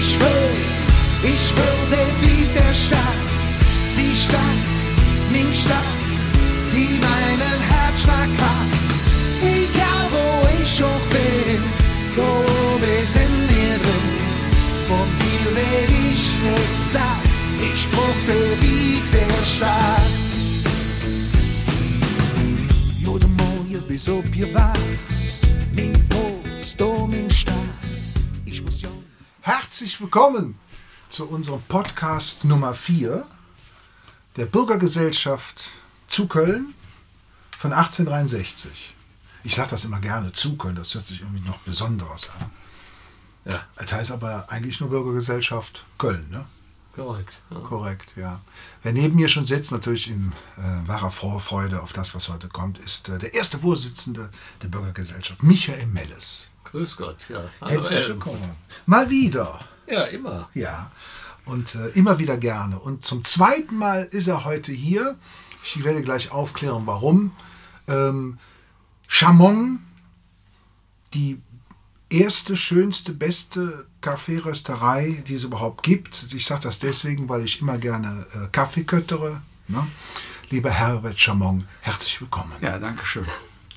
Ich will, ich will der Beat der Stadt, die Stadt, die Stadt, die meinen Herzschlag hat. Egal wo ich auch bin, wo wir sind wir drin. Von dir werd ich nicht satt, ich brauch der Beat der Stadt. Jo, de mooie bis op je wacht, Herzlich willkommen zu unserem Podcast Nummer 4 der Bürgergesellschaft zu Köln von 1863. Ich sage das immer gerne zu Köln, das hört sich irgendwie noch besonderes an. Ja, Das heißt aber eigentlich nur Bürgergesellschaft Köln, ne? korrekt. Ja. Korrekt, ja. Wer neben mir schon sitzt, natürlich in äh, wahrer froher Freude auf das, was heute kommt, ist äh, der erste Vorsitzende der Bürgergesellschaft, Michael Melles. Grüß Gott, ja. Hallo, Herzlich Elm. willkommen. Mal wieder. Ja, immer. Ja, und äh, immer wieder gerne. Und zum zweiten Mal ist er heute hier. Ich werde gleich aufklären, warum. Ähm, Chamon, die erste, schönste, beste Kaffeerösterei, die es überhaupt gibt. Ich sage das deswegen, weil ich immer gerne äh, Kaffee köttere. Ne? Lieber Herbert Chamon, herzlich willkommen. Ja, danke schön.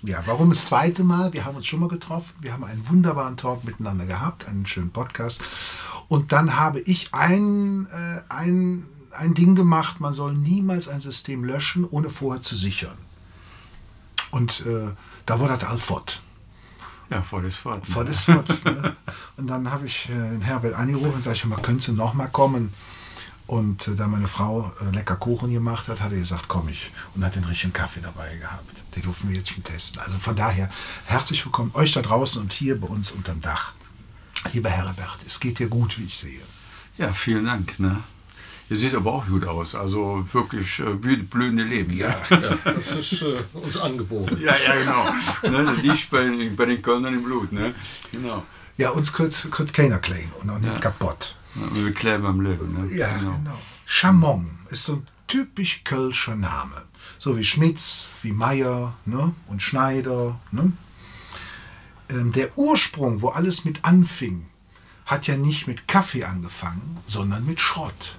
Ja, warum das zweite Mal? Wir haben uns schon mal getroffen. Wir haben einen wunderbaren Talk miteinander gehabt, einen schönen Podcast. Und dann habe ich ein, äh, ein, ein Ding gemacht, man soll niemals ein System löschen, ohne vorher zu sichern. Und äh, da wurde das Alfort. Ja, voll ist fort. Voll ist fort. ne? Und dann habe ich äh, den Herbert angerufen und sage mal, könntest du noch mal kommen? Und äh, da meine Frau äh, lecker Kuchen gemacht hat, hat er gesagt, komm ich. Und hat den richtigen Kaffee dabei gehabt. Den durften wir jetzt schon testen. Also von daher, herzlich willkommen euch da draußen und hier bei uns unterm Dach. Lieber Herbert, es geht dir gut, wie ich sehe. Ja, vielen Dank. Ne? Ihr seht aber auch gut aus. Also wirklich äh, blü- blühende Leben. Ja, Ja, das ist äh, uns angeboren. ja, ja genau. ne? Das liegt bei, bei den Kölnern im Blut. Ne? Genau. Ja, uns kriegt, kriegt keiner klein und auch nicht kaputt. Ja, und wir kleben am Leben. Ne? Ja, genau. Chamon ist so ein typisch kölscher Name. So wie Schmitz, wie Meier ne? und Schneider. Ne? Ähm, der Ursprung, wo alles mit anfing, hat ja nicht mit Kaffee angefangen, sondern mit Schrott.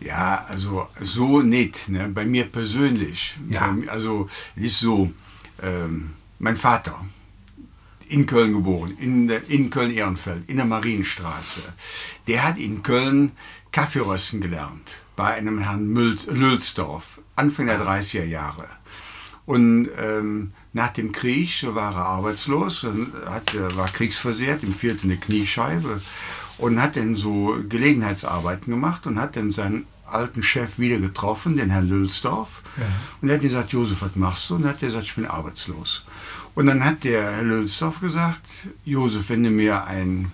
Ja, also so nicht. Ne? Bei mir persönlich. Ja. Mir- Also es ist so, ähm, mein Vater, in Köln geboren, in, in Köln-Ehrenfeld, in der Marienstraße, der hat in Köln Kaffeerösten gelernt bei einem Herrn Lülsdorf, Anfang der 30er Jahre. Und ähm, nach dem Krieg so war er arbeitslos, hat, war kriegsversehrt, ihm fehlte eine Kniescheibe und hat dann so Gelegenheitsarbeiten gemacht und hat dann seinen alten Chef wieder getroffen, den Herrn Lülsdorf. Und er hat ihm gesagt, Josef, was machst du? Und er hat gesagt, ich bin arbeitslos. Und dann hat der Herr Lülsdorf gesagt, Josef, wenn du mir ein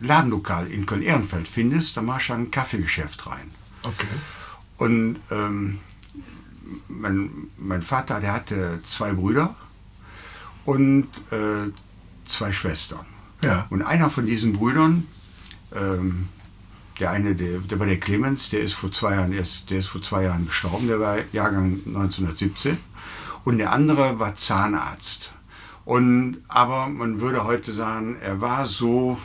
Ladenlokal in Köln-Ehrenfeld findest, dann mach ich ein Kaffeegeschäft rein. Okay. Und ähm, mein, mein Vater, der hatte zwei Brüder und äh, zwei Schwestern. Ja. Und einer von diesen Brüdern, ähm, der eine, der, der war der Clemens, der ist vor zwei Jahren, erst, der ist vor zwei Jahren gestorben, der war Jahrgang 1917. Und der andere war Zahnarzt. Und, aber man würde heute sagen, er war so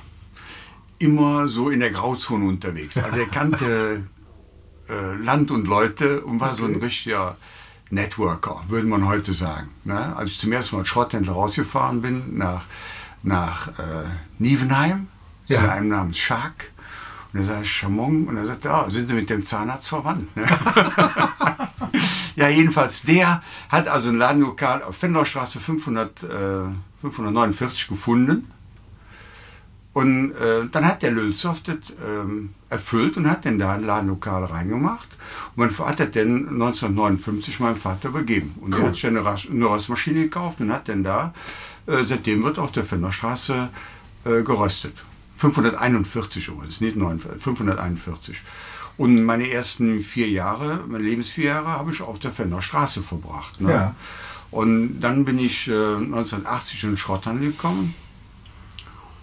immer so in der Grauzone unterwegs. Also er kannte äh, Land und Leute und war so ein richtiger Networker, würde man heute sagen. Ne? Als ich zum ersten Mal als Schrotthändler rausgefahren bin, nach, nach äh, Nievenheim, Ja. zu einem namens Schark, und er sagte Chamon, und er sagte, ah, sind Sie mit dem Zahnarzt verwandt? Ne? ja, jedenfalls, der hat also ein Ladenlokal auf Fenderstraße 500, äh, 549 gefunden. Und äh, dann hat der Lülzow das ähm, erfüllt und hat dann da ein Ladenlokal reingemacht. Und mein Vater hat dann 1959 meinem Vater übergeben. Und er hat sich dann eine, Ras- eine Röstmaschine gekauft und hat dann da, äh, seitdem wird auf der Fenderstraße äh, geröstet. 541 übrigens, nicht 49, 541. Und meine ersten vier Jahre, meine Lebensvier Jahre, habe ich auf der Fenderstraße verbracht. Ne? Ja. Und dann bin ich äh, 1980 in den Schrotthandel gekommen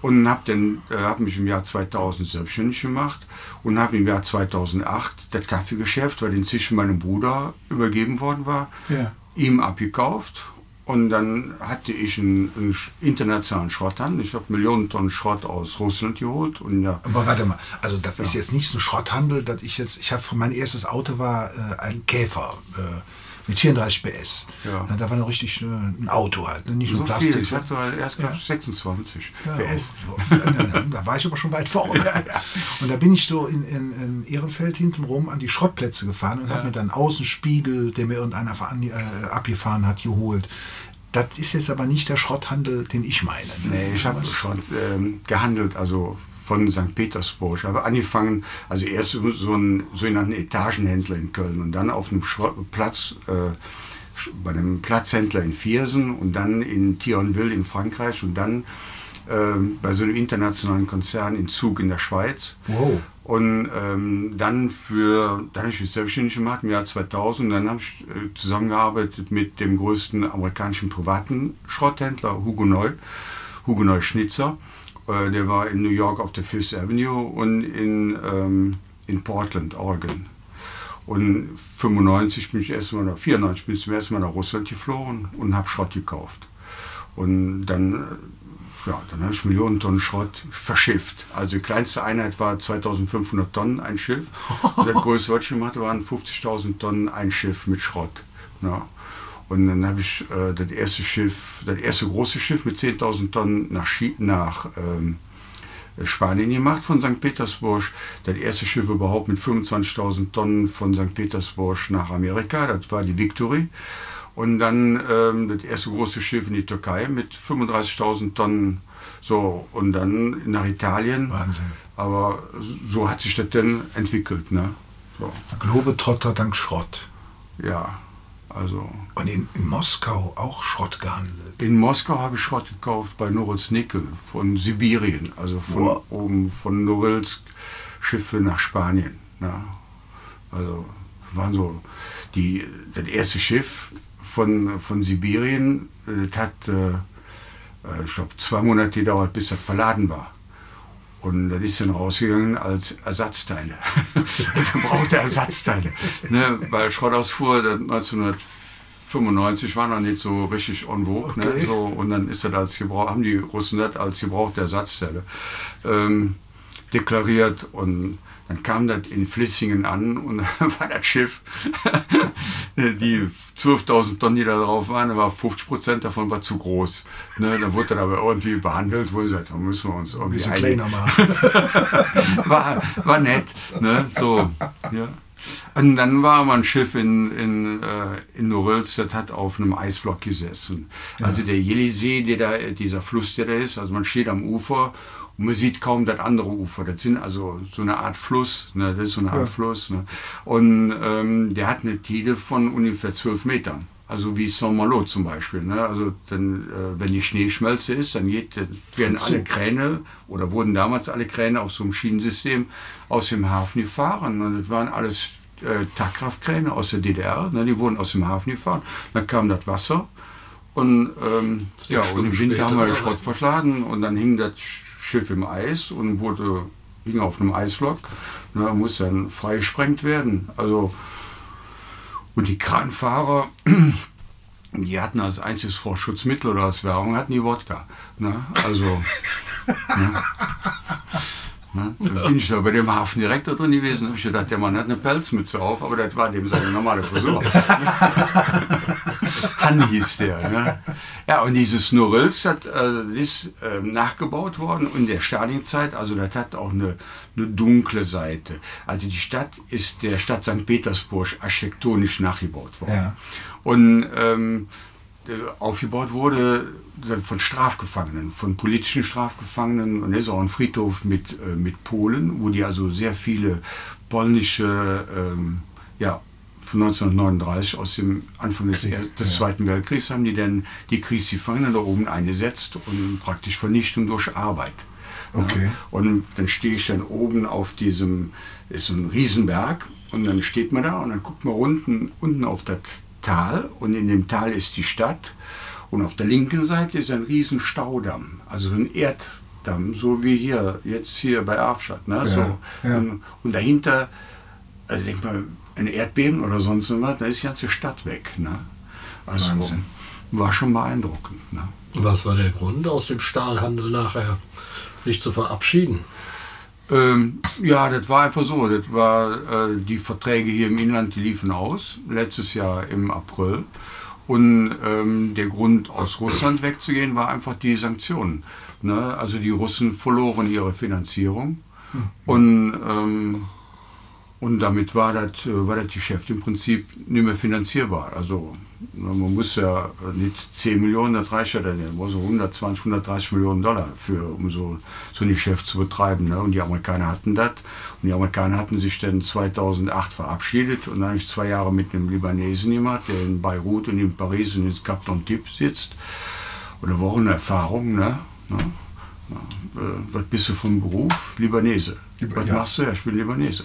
und habe dann äh, hab mich im Jahr 2000 selbstständig gemacht und habe im Jahr 2008 das Kaffeegeschäft, weil inzwischen meinem Bruder übergeben worden war, Ja. ihm abgekauft Und dann hatte ich einen, einen internationalen Schrotthandel. Ich habe Millionen Tonnen Schrott aus Russland geholt. Und ja, Aber warte mal, also das ist jetzt nicht so ein Schrotthandel, dass ich jetzt, ich habe mein erstes Auto war äh, ein Käfer äh, mit 34 PS. Ja. Da war noch richtig äh, ein Auto halt, ne? nicht nur so Plastik. viel. Ich hatte erst ja. 26 Ja, PS. oh, da war ich aber schon weit vorne. Und da bin ich so in, in, in Ehrenfeld hinten rum an die Schrottplätze gefahren und habe mir dann Außenspiegel, der mir irgendeiner äh, abgefahren hat, geholt. Das ist jetzt aber nicht der Schrotthandel, den ich meine. ne? Nee, ich habe schon ähm, gehandelt, also von St. Petersburg. Ich habe angefangen, also erst so einen sogenannten Etagenhändler in Köln und dann auf einem Schrott Platz, äh, bei einem Platzhändler in Viersen und dann in Thionville in Frankreich und dann ähm, bei so einem internationalen Konzern in Zug in der Schweiz. Wow. Und ähm, dann für, dann habe ich mich selbstständig gemacht im Jahr 2000. Dann habe ich äh, zusammengearbeitet mit dem größten amerikanischen privaten Schrotthändler, Hugo Neu, Hugo Neu Schnitzer. Äh, der war in New York auf der Fifth Avenue und in, ähm, in Portland, Oregon. Und 95 bin ich erstmal, oder 94 bin ich zum ersten Mal nach Russland geflogen und habe Schrott gekauft. Und dann, äh, ja, dann habe ich Millionen Tonnen Schrott verschifft. Also die kleinste Einheit war 2500 Tonnen ein Schiff. Das größte, was ich gemacht waren 50.000 Tonnen ein Schiff mit Schrott. Ja. Und dann habe ich äh, das erste Schiff, das erste große Schiff mit 10.000 Tonnen nach, Schi nach ähm, Spanien gemacht von St. Petersburg. Das erste Schiff überhaupt mit 25.000 Tonnen von St. Petersburg nach Amerika, das war die Victory. Und dann ähm, das erste große Schiff in die Türkei mit 35.000 Tonnen. So, und dann nach Italien. Wahnsinn. Aber so hat sich das dann entwickelt. Ne? So, Globetrotter dank Schrott. ja, also Und in, in Moskau auch Schrott gehandelt. In Moskau habe ich Schrott gekauft bei Norilsk Nickel von Sibirien, also von Wow. oben von Norilsk Schiffe nach Spanien. Ne? Also waren so die das erste Schiff von, von Sibirien, äh, das hat äh, äh, ich glaube zwei Monate gedauert, bis das verladen war. Und das ist dann rausgegangen als Ersatzteile. also brauchte Ersatzteile. Ne? Weil Schrottausfuhr das 1995 war noch nicht so richtig en vogue. Okay. Ne? So, und dann ist das als Gebrauch, haben die Russen das als gebrauchte Ersatzteile ähm, deklariert. Und dann kam das in Flissingen an und dann war das Schiff, die 12.000 Tonnen, die da drauf waren, da war 50 Prozent davon war zu groß. Ne? Dann wurde das aber irgendwie behandelt, wo ich gesagt, da müssen wir uns Ein irgendwie bisschen einigen kleiner machen. war, war nett. Ne? So, ja. Und dann war mal ein Schiff in, in, äh, in Norilsk, das hat auf einem Eisblock gesessen. Also der Jelisee, der da, dieser Fluss, der da ist, also man steht am Ufer und man sieht kaum das andere Ufer. Das sind also so eine Art Fluss, ne? das ist so eine Art Ja. Fluss. Ne? Und ähm, der hat eine Tiefe von ungefähr 12 Metern. Also wie Saint-Malo zum Beispiel. Ne? Also dann, äh, wenn die Schneeschmelze ist, dann geht, dann werden alle Kräne oder wurden damals alle Kräne auf so einem Schienensystem aus dem Hafen gefahren. Und das waren alles äh, Tagkraftkräne aus der DDR. Ne? Die wurden aus dem Hafen gefahren. Dann kam das Wasser. Und, ähm, ja, und im Winter haben wir den Schrott verschlagen und dann hing das Schiff im Eis und wurde, hing auf einem Eisblock. Ne, musste dann freigesprengt werden. Also, und die Kranfahrer, die hatten als einziges Vorschutzmittel oder als Währung hatten die Wodka. Ne? Also, ne? Ne? Dann bin ich da bei dem Hafendirektor drin gewesen habe ich gedacht, der Mann hat eine Pelzmütze auf, aber das war dem seine normale Frisur. Han hieß der. Ne? Ja, und dieses Norilsk das, äh, ist äh, nachgebaut worden in der Stalinzeit. Also das hat auch eine, eine dunkle Seite. Also die Stadt ist der Stadt St. Petersburg architektonisch nachgebaut worden. Ja. Und ähm, äh, aufgebaut wurde dann von Strafgefangenen, von politischen Strafgefangenen. Und da ist auch ein Friedhof mit, äh, mit Polen, wo die also sehr viele polnische, ähm, ja, von 1939 aus dem Anfang des, Er- des ja. Zweiten Weltkriegs haben die dann die Kriegsgefangenen da oben eingesetzt und praktisch Vernichtung durch Arbeit. Okay. Ja. Und dann stehe ich dann oben auf diesem, ist so ein Riesenberg und dann steht man da und dann guckt man unten, unten auf das Tal und in dem Tal ist die Stadt und auf der linken Seite ist ein riesen Staudamm, also so ein Erddamm, so wie hier, jetzt hier bei Arpstadt. Ne? so. ja. Und, und dahinter, also denk mal, ein Erdbeben oder sonst was, da ist die ganze Stadt weg. Ne? Also, Wahnsinn. war schon beeindruckend. Ne? Was war der Grund, aus dem Stahlhandel nachher sich zu verabschieden? Ähm, ja, das war einfach so. Das war äh, die Verträge hier im Inland, die liefen aus letztes Jahr im April. Und ähm, der Grund, aus Russland wegzugehen, war einfach die Sanktionen. Ne? Also die Russen verloren ihre Finanzierung und ähm, und damit war das, äh, war das Geschäft im Prinzip nicht mehr finanzierbar. Also man muss ja nicht 10 Millionen, das reicht ja dann nicht. Man muss so 120, 130 Millionen Dollar für, um so, so ein Geschäft zu betreiben. Ne? Und die Amerikaner hatten das. Und die Amerikaner hatten sich dann 2008 verabschiedet und dann habe ich zwei Jahre mit einem Libanesen gemacht, der in Beirut und in Paris und in Cap Tip sitzt. Auch eine Erfahrung. Ne? ne? Was bist du vom Beruf? Libanese. Liba- Was ja. machst du? Ja, ich bin Libanese.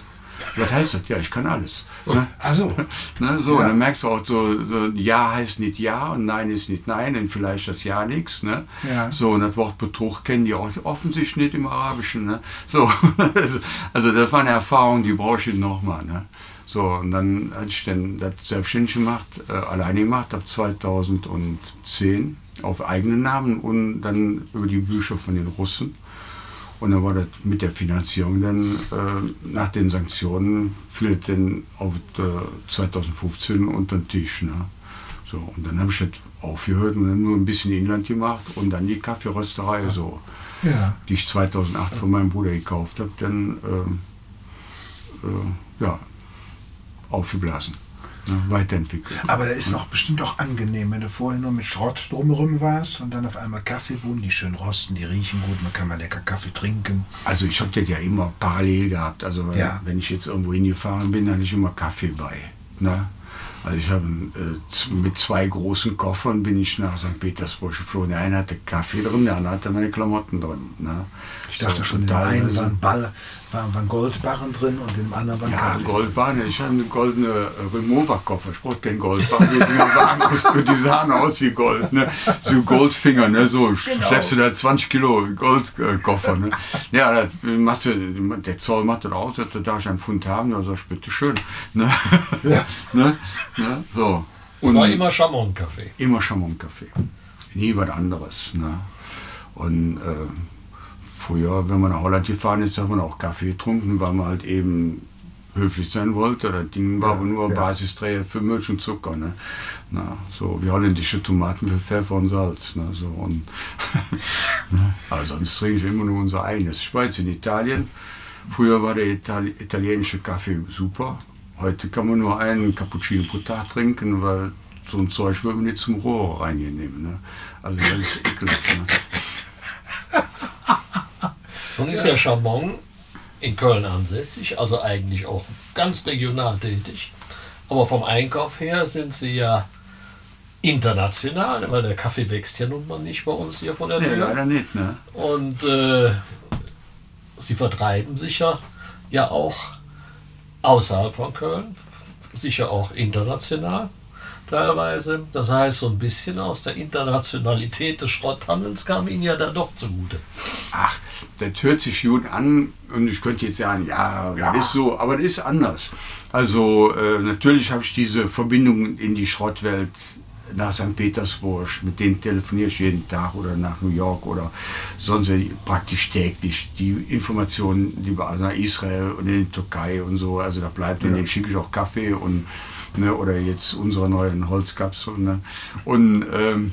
Was heißt das? Ja, ich kann alles. Ne? Also, Ne, so, Ja. und dann merkst du auch, so, so Ja heißt nicht Ja und Nein ist nicht Nein und vielleicht das Ja nichts. Ne? Ja. So, und das Wort Betrug kennen die auch offensichtlich nicht im Arabischen. Ne? So, also, also das war eine Erfahrung, die brauche ich nochmal. Ne? So, und dann hatte ich dann das selbstständig gemacht, äh, alleine gemacht, ab 2010 auf eigenen Namen und dann über die Bücher von den Russen. Und dann war das mit der Finanzierung dann äh, nach den Sanktionen fiel das dann auf äh, 2015 unter den Tisch. Ne? So, und dann habe ich das aufgehört und dann nur ein bisschen Inland gemacht und dann die Kaffeerösterei, so, ja. die ich 2008 von meinem Bruder gekauft habe, dann ähm, äh, ja, aufgeblasen, ne? weiterentwickelt. Aber da ist auch bestimmt auch angenehm, wenn du vorher nur mit Schrott drumherum warst und dann auf einmal Kaffeebohnen, die schön rosten, die riechen gut, man kann mal lecker Kaffee trinken. Also ich habe das ja immer parallel gehabt. Also wenn- Ja. wenn ich jetzt irgendwo hingefahren bin, hatte ich immer Kaffee bei. Ne? Also ich habe äh, mit zwei großen Koffern bin ich nach St. Petersburg geflogen. Der eine hatte Kaffee drin, der andere hatte meine Klamotten drin. Ne? Ich dachte So, schon, und in dem einen teilweise- waren, Ball, waren, waren Goldbarren drin und in dem anderen waren ja, Kaffee. Goldbahn. Ich hatte einen goldenen äh, Remover-Koffer. Ich brauchte keinen Goldbahn. Die, sahen aus, die sahen aus wie Gold. Ne? So Goldfinger, ne? so schleppst du da 20 Kilo Goldkoffer. Ne? Ja, das machst du, der Zoll macht das aus, da darf ich einen Pfund haben. Da sag ich, bitteschön. Ne? Ja. ne? Ne? So. Es war immer Chamon-Kaffee. Immer Chamon-Kaffee. Nie was anderes. Ne? Und äh, früher, wenn man nach Holland gefahren ist, hat man auch Kaffee getrunken, weil man halt eben höflich sein wollte. Das Ding war Ja, aber nur ja. Basisträger für Milch und Zucker. Ne? Na, so wie holländische Tomaten für Pfeffer und Salz. Ne? So, und ne? Aber sonst trinke ich immer nur unser eigenes. Ich war jetzt in Italien. Früher war der Itali italienische Kaffee super. Heute kann man nur einen Cappuccino pro Tag trinken, weil so ein Zeug würde man nicht zum Rohr reinnehmen. Ne? Also das ist eklig. Ne? Nun ist ja Chamon in Köln ansässig, also eigentlich auch ganz regional tätig. Aber vom Einkauf her sind sie ja international, weil der Kaffee wächst ja nun mal nicht bei uns hier vor der Nee, Tür. leider nicht. Ne? Und äh, sie vertreiben sich ja, ja auch außerhalb von Köln, sicher auch international teilweise. Das heißt, so ein bisschen aus der Internationalität des Schrotthandels kam ihnen ja da doch zugute. Ach, das hört sich gut an und ich könnte jetzt sagen, ja, das ist so, aber das ist anders. Also äh, natürlich habe ich diese Verbindung in die Schrottwelt nach St. Petersburg, mit denen telefoniere ich jeden Tag oder nach New York oder sonst praktisch täglich. Die Informationen lieber nach Israel und in die Türkei und so, also da bleibt und denen schicke ich auch Kaffee und ne, oder jetzt unsere neuen Holzkapseln. Ne? Und ähm,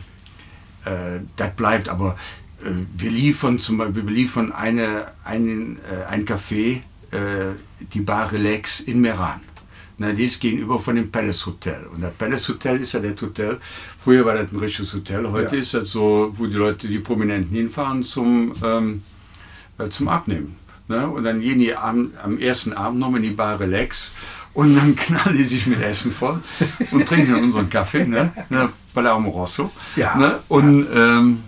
äh, das bleibt. Aber äh, wir liefern zum Beispiel, wir liefern eine, einen, äh, ein Café, äh, die Bar Relax in Meran. Na, die ist gegenüber von dem Palace Hotel. Und das Palace Hotel ist ja das Hotel. Früher war das ein richtiges Hotel. Heute Ja. ist das so, wo die Leute, die Prominenten hinfahren zum, ähm, äh, zum Abnehmen. Ne? Und dann gehen die am, am ersten Abend noch in die Bar Relax und dann knallen die sich mit Essen voll und trinken dann unseren Kaffee, ne? ne? Palermo Rosso. Ja. Ne? Und ähm,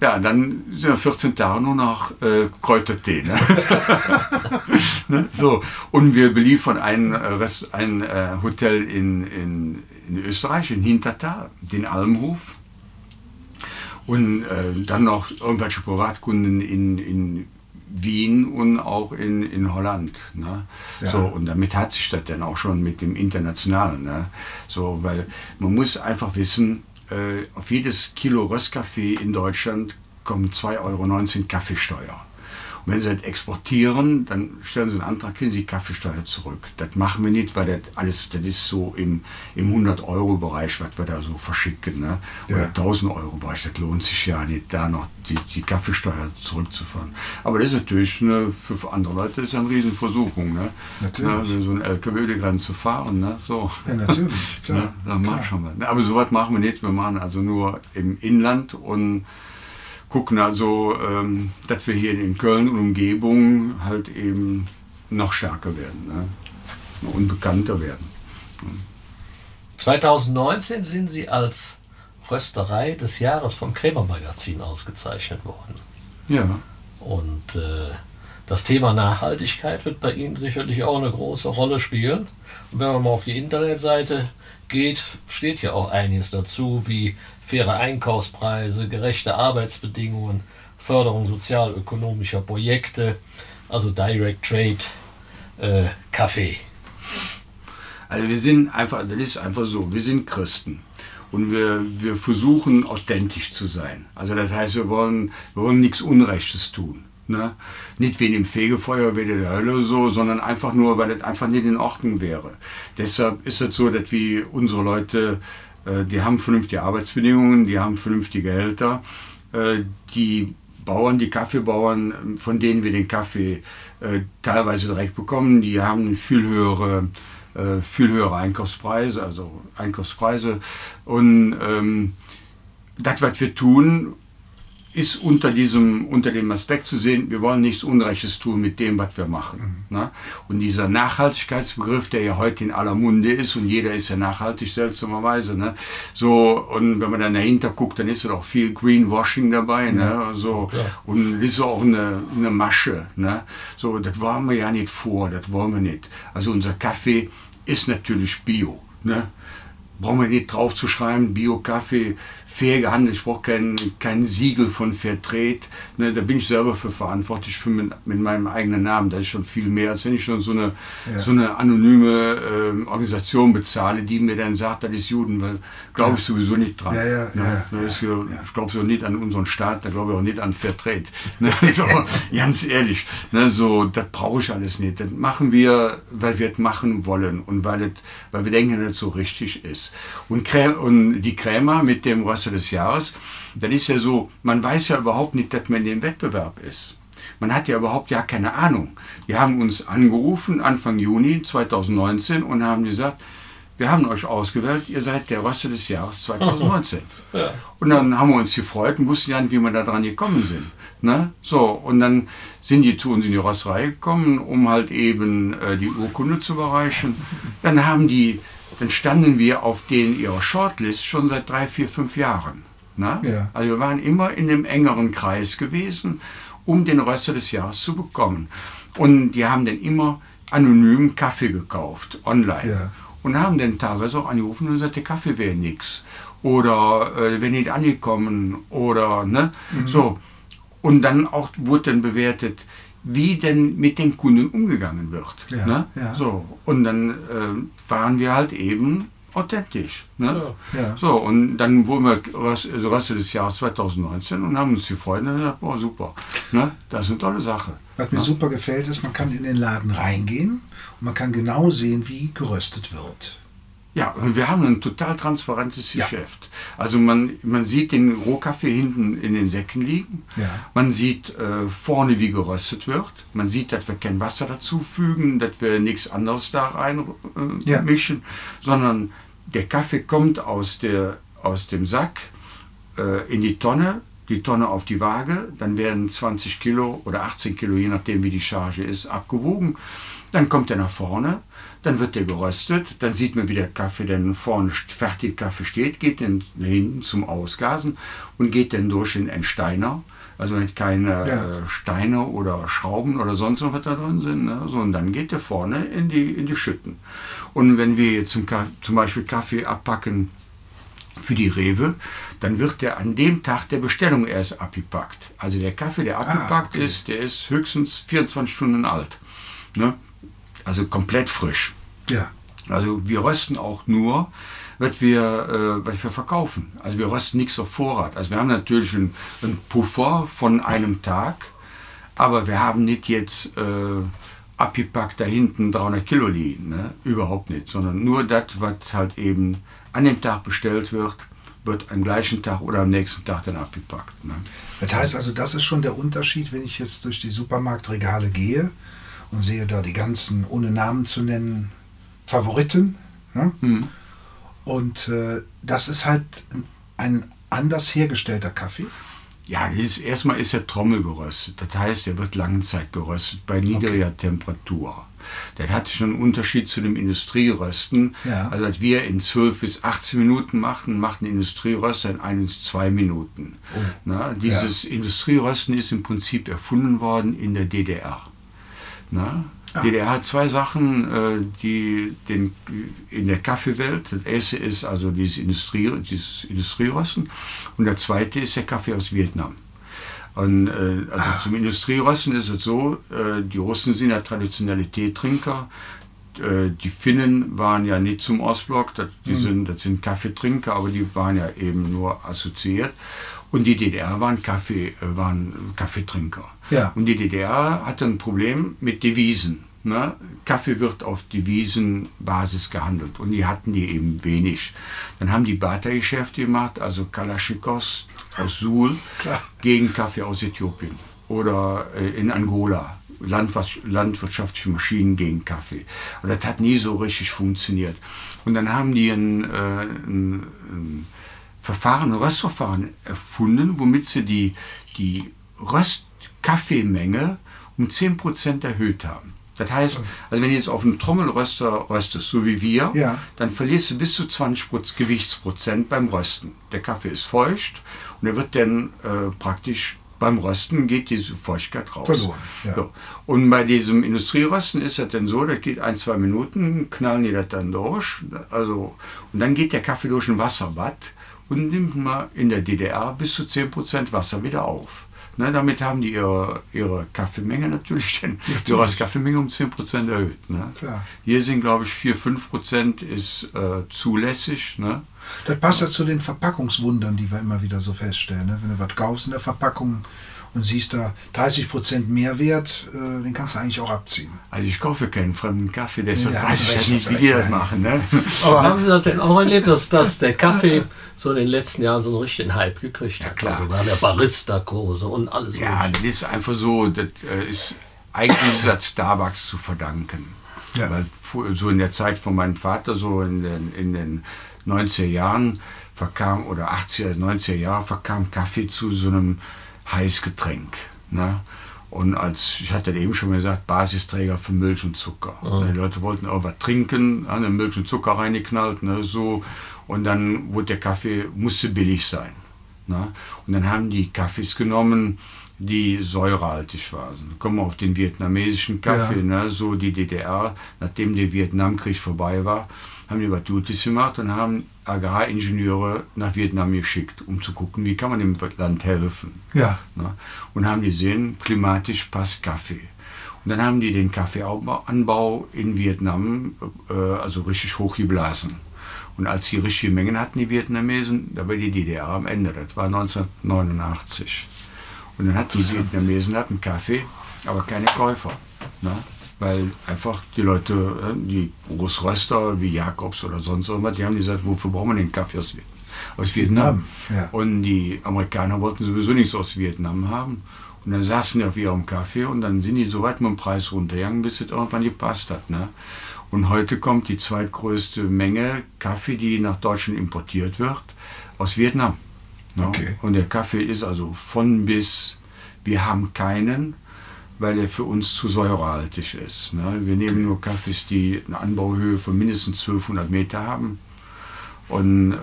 ja, dann sind wir 14 Tage nur noch äh, Kräutertee. Ne? ne? So. Und wir beliefern ein, äh, Rest, ein äh, Hotel in, in, in Österreich, in Hintertal, den Almhof. Und äh, dann noch irgendwelche Privatkunden in, in Wien und auch in, in Holland. Ne? Ja. So, und damit hat sich das dann auch schon mit dem Internationalen. Ne? So, weil man muss einfach wissen, äh, auf jedes Kilo Röstkaffee in Deutschland kommen 2,19 Euro Kaffeesteuer. Wenn sie das exportieren, dann stellen sie einen Antrag, kriegen sie Kaffeesteuer zurück. Das machen wir nicht, weil das alles, das ist so im, im 100-Euro-Bereich, was wir da so verschicken. Ne? Oder Ja. 1000-Euro-Bereich. Das lohnt sich ja nicht, da noch die, die Kaffeesteuer zurückzufahren. Aber das ist natürlich eine, für andere Leute ist eine Riesenversuchung. Ne? Natürlich. Ne? So ein LKW die Grenze fahren. Ne? So. Ja, natürlich, klar. Ja, dann klar. machen mal. Aber sowas machen wir nicht. Wir machen also nur im Inland und gucken also, ähm, dass wir hier in Köln und Umgebung halt eben noch stärker werden, ne? noch unbekannter werden. 2019 sind Sie als Rösterei des Jahres vom Krämer Magazin ausgezeichnet worden. Ja, Und äh, das Thema Nachhaltigkeit wird bei Ihnen sicherlich auch eine große Rolle spielen. Und wenn man mal auf die Internetseite geht, steht ja auch einiges dazu, wie faire Einkaufspreise, gerechte Arbeitsbedingungen, Förderung sozialökonomischer Projekte, also Direct Trade, äh, Kaffee. also wir sind einfach, das ist einfach so, wir sind Christen. Und wir, wir versuchen authentisch zu sein. Also das heißt, wir wollen, wir wollen nichts Unrechtes tun. Ne? Nicht wegen dem Fegefeuer, wegen der Hölle so, sondern einfach nur, weil das einfach nicht in Ordnung wäre. Deshalb ist es so, dass wir unsere Leute, die haben vernünftige Arbeitsbedingungen, die haben vernünftige Gehälter, äh, die Bauern, die Kaffeebauern, von denen wir den Kaffee äh, teilweise direkt bekommen, die haben viel höhere, äh, viel höhere Einkaufspreise, also Einkaufspreise. Und ähm, das, was wir tun, ist unter diesem, unter dem Aspekt zu sehen, wir wollen nichts Unrechtes tun mit dem, was wir machen. Ne? Und dieser Nachhaltigkeitsbegriff, der ja heute in aller Munde ist und jeder ist ja nachhaltig seltsamerweise. Ne? So, und wenn man dann dahinter guckt, dann ist da auch viel Greenwashing dabei. Ne? So, Ja. und das ist auch eine, eine Masche. Ne? So, das wollen wir ja nicht vor, das wollen wir nicht. Also unser Kaffee ist natürlich Bio. Ne? brauchen wir nicht drauf zu schreiben, Bio-Kaffee, fair gehandelt, ich brauche kein, kein Siegel von Fairtrade. Ne, da bin ich selber für verantwortlich, für mit, mit meinem eigenen Namen. Das ist schon viel mehr, als wenn ich schon so eine, Ja. so eine anonyme ähm, Organisation bezahle, die mir dann sagt, das ist Juden, weil glaube ich sowieso nicht dran. Ja, ja, ne? ja, Da ist. Ich glaube so nicht an unseren Staat, da glaube ich auch nicht an Fairtrade. Ne? So, ganz ehrlich, ne? so, das brauche ich alles nicht. Das machen wir, weil wir es machen wollen und weil, es, weil wir denken, dass es so richtig ist. Und, Krä und die Krämer mit dem Röster des Jahres, das ist ja so, man weiß ja überhaupt nicht, dass man in dem Wettbewerb ist. Man hat ja überhaupt ja keine Ahnung. Die haben uns angerufen Anfang Juni 2019 und haben gesagt, wir haben euch ausgewählt, ihr seid der Röster des Jahres 2019. Ja. Und dann haben wir uns gefreut und wussten ja nicht, wie wir da dran gekommen sind. Ne? So, und dann sind die zu uns in die Rösterei gekommen, um halt eben äh, die Urkunde zu überreichen. Dann haben die, dann standen wir auf denen ihrer Shortlist schon seit drei, vier, fünf Jahren. Ne? Ja. Also wir waren immer in dem engeren Kreis gewesen, um den Röster des Jahres zu bekommen. Und die haben dann immer anonym Kaffee gekauft, online Ja. und haben dann teilweise auch angerufen und gesagt, der Kaffee wäre nix. Oder äh, wäre nicht angekommen. Oder, ne? So. Und dann auch wurde dann bewertet, wie denn mit dem Kunden umgegangen wird. Ja, ne? ja. So. Und dann äh, waren wir halt eben authentisch. Ne? Ja. Ja. So, und dann wurden wir Röst- also Röster des Jahres 2019 und haben uns gefreut und haben gesagt, boah, super. Ne? Das ist eine tolle Sache. Was mir super gefällt, ist, man kann in den Laden reingehen und man kann genau sehen, wie geröstet wird. Ja, und wir haben ein total transparentes Ja. Geschäft. Also man, man sieht den Rohkaffee hinten in den Säcken liegen. Ja. Man sieht äh, vorne, wie geröstet wird. Man sieht, dass wir kein Wasser dazufügen, dass wir nichts anderes da rein äh, Ja. mischen, sondern der Kaffee kommt aus, der, aus dem Sack äh, in die Tonne, die Tonne auf die Waage, dann werden 20 Kilo oder 18 Kilo, je nachdem wie die Charge ist, abgewogen. Dann kommt er nach vorne, dann wird der geröstet, dann sieht man, wie der Kaffee dann vorne fertig Kaffee steht, geht dann hinten zum Ausgasen und geht dann durch den Entsteiner. Also man hat keine Ja. äh, Steine oder Schrauben oder sonst noch was da drin sind. Ne? So, und dann geht der vorne in die, in die Schütten. Und wenn wir zum, zum Beispiel Kaffee abpacken für die Rewe, dann wird der an dem Tag der Bestellung erst abgepackt. Also der Kaffee, der abgepackt okay. ist, der ist höchstens 24 Stunden alt. Ne? Also komplett frisch. Ja. Also wir rösten auch nur, was wir, äh, was wir verkaufen. Also wir rösten nichts auf Vorrat. Also wir haben natürlich einen, einen Puffer von einem Tag, aber wir haben nicht jetzt äh, abgepackt da hinten 300 Kilo liegen. Ne? Überhaupt nicht, sondern nur das, was halt eben an dem Tag bestellt wird, wird am gleichen Tag oder am nächsten Tag dann abgepackt. Ne? Das heißt also, das ist schon der Unterschied, wenn ich jetzt durch die Supermarktregale gehe und sehe da die ganzen, ohne Namen zu nennen, Favoriten. Ne? Und äh, das ist halt ein anders hergestellter Kaffee. Ja, ist, erstmal ist er Trommel geröstet. Das heißt, er wird lange Zeit geröstet bei niedriger Temperatur. Das hat schon einen Unterschied zu dem Industrierösten. Ja. Also, was wir in 12 bis 18 Minuten machen, macht ein Industrieröster in 1 bis 2 Minuten. Na, dieses Industrierösten ist im Prinzip erfunden worden in der DDR. Na? DDR hat zwei Sachen, äh, die den, in der Kaffeewelt. Das erste ist also dieses, Industrie, dieses Industrierösten und der zweite ist der Kaffee aus Vietnam. Und, äh, also zum Industrierösten ist es so, äh, die Russen sind ja traditionelle Teetrinker. Die Finnen waren ja nicht zum Ostblock, das, die sind, das sind Kaffeetrinker, aber die waren ja eben nur assoziiert. Und die DDR waren, Kaffee, waren Kaffeetrinker. Ja. Und die DDR hatte ein Problem mit Devisen. Ne? Kaffee wird auf Devisenbasis gehandelt und die hatten die eben wenig. Dann haben die Bartergeschäfte gemacht, also Kalaschnikows aus Suhl Klar. gegen Kaffee aus Äthiopien oder äh, in Angola. Landwirts landwirtschaftliche Maschinen gegen Kaffee. Und das hat nie so richtig funktioniert. Und dann haben die ein, äh, ein, ein Verfahren, ein Röstverfahren erfunden, womit sie die, die Röstkaffeemenge um 10% erhöht haben. Das heißt, also wenn du jetzt auf einem Trommelröster röstest, so wie wir, Ja. dann verlierst du bis zu 20 Proz- Gewichtsprozent beim Rösten. Der Kaffee ist feucht und er wird dann äh, praktisch beim Rösten geht diese Feuchtigkeit raus. Verloren, ja. So. Und bei diesem Industrierösten ist das dann so, das geht ein, zwei Minuten, knallen die das dann durch. Also, und dann geht der Kaffee durch ein Wasserbad und nimmt mal in der DDR bis zu 10% Wasser wieder auf. Ne, damit haben die ihre, ihre Kaffeemenge natürlich, dann, ihre Kaffeemenge um 10% erhöht. Ne? Klar. Hier sind, glaube ich, 4-5% ist äh, zulässig. Ne? Das passt ja zu den Verpackungswundern, die wir immer wieder so feststellen. Ne? Wenn du was kaufst in der Verpackung und siehst da 30% Mehrwert, äh, den kannst du eigentlich auch abziehen. Also ich kaufe keinen fremden Kaffee, deshalb Ja, weiß ich recht, ja nicht, wie recht, die das ja. machen. Ne? Aber haben Sie das denn auch erlebt, dass, dass der Kaffee so in den letzten Jahren so einen richtigen Hype gekriegt hat? klar. Also wir haben ja Barista-Kurse und alles Ja, mögliche. das ist einfach so, das äh, ist eigentlich das Starbucks zu verdanken. Ja. Weil so in der Zeit von meinem Vater, so in den, in den 90er Jahren verkam, oder 80er, 90er Jahre verkam Kaffee zu so einem Heißgetränk. Ne? Und als, ich hatte eben schon gesagt, Basisträger für Milch und Zucker. Die Leute wollten auch was trinken, haben dann Milch und Zucker reingeknallt, ne, so. Und dann wurde der Kaffee, musste billig sein. Ne? Und dann haben die Kaffees genommen, die säurehaltig waren. Kommen wir auf den vietnamesischen Kaffee, Ja. ne? so die DDR, nachdem der Vietnamkrieg vorbei war, haben die was Gutes gemacht und haben Agraringenieure nach Vietnam geschickt, um zu gucken, wie kann man dem Land helfen. Ja. Ne? Und haben gesehen, klimatisch passt Kaffee. Und dann haben die den Kaffeeanbau in Vietnam äh, also richtig hochgeblasen. Und als die richtige Mengen hatten, die Vietnamesen, da war die DDR am Ende. Das war 1989. Und dann hatten die Vietnamesen hatten Kaffee, aber keine Käufer. Ne? Weil einfach die Leute, äh, die Großröster wie Jakobs oder sonst irgendwas, die haben gesagt, wofür brauchen wir den Kaffee aus, Viet- aus Vietnam? Vietnam, ja. Und die Amerikaner wollten sowieso nichts aus Vietnam haben. Und dann saßen die auf ihrem Kaffee und dann sind die so weit mit dem Preis runtergegangen, bis es irgendwann gepasst hat. Ne? Und heute kommt die zweitgrößte Menge Kaffee, die nach Deutschland importiert wird, aus Vietnam. Ne? Okay. Und der Kaffee ist also von bis, wir haben keinen, weil er für uns zu säurehaltig ist. Ne? Wir nehmen nur Kaffees, die eine Anbauhöhe von mindestens 1200 Meter haben und äh,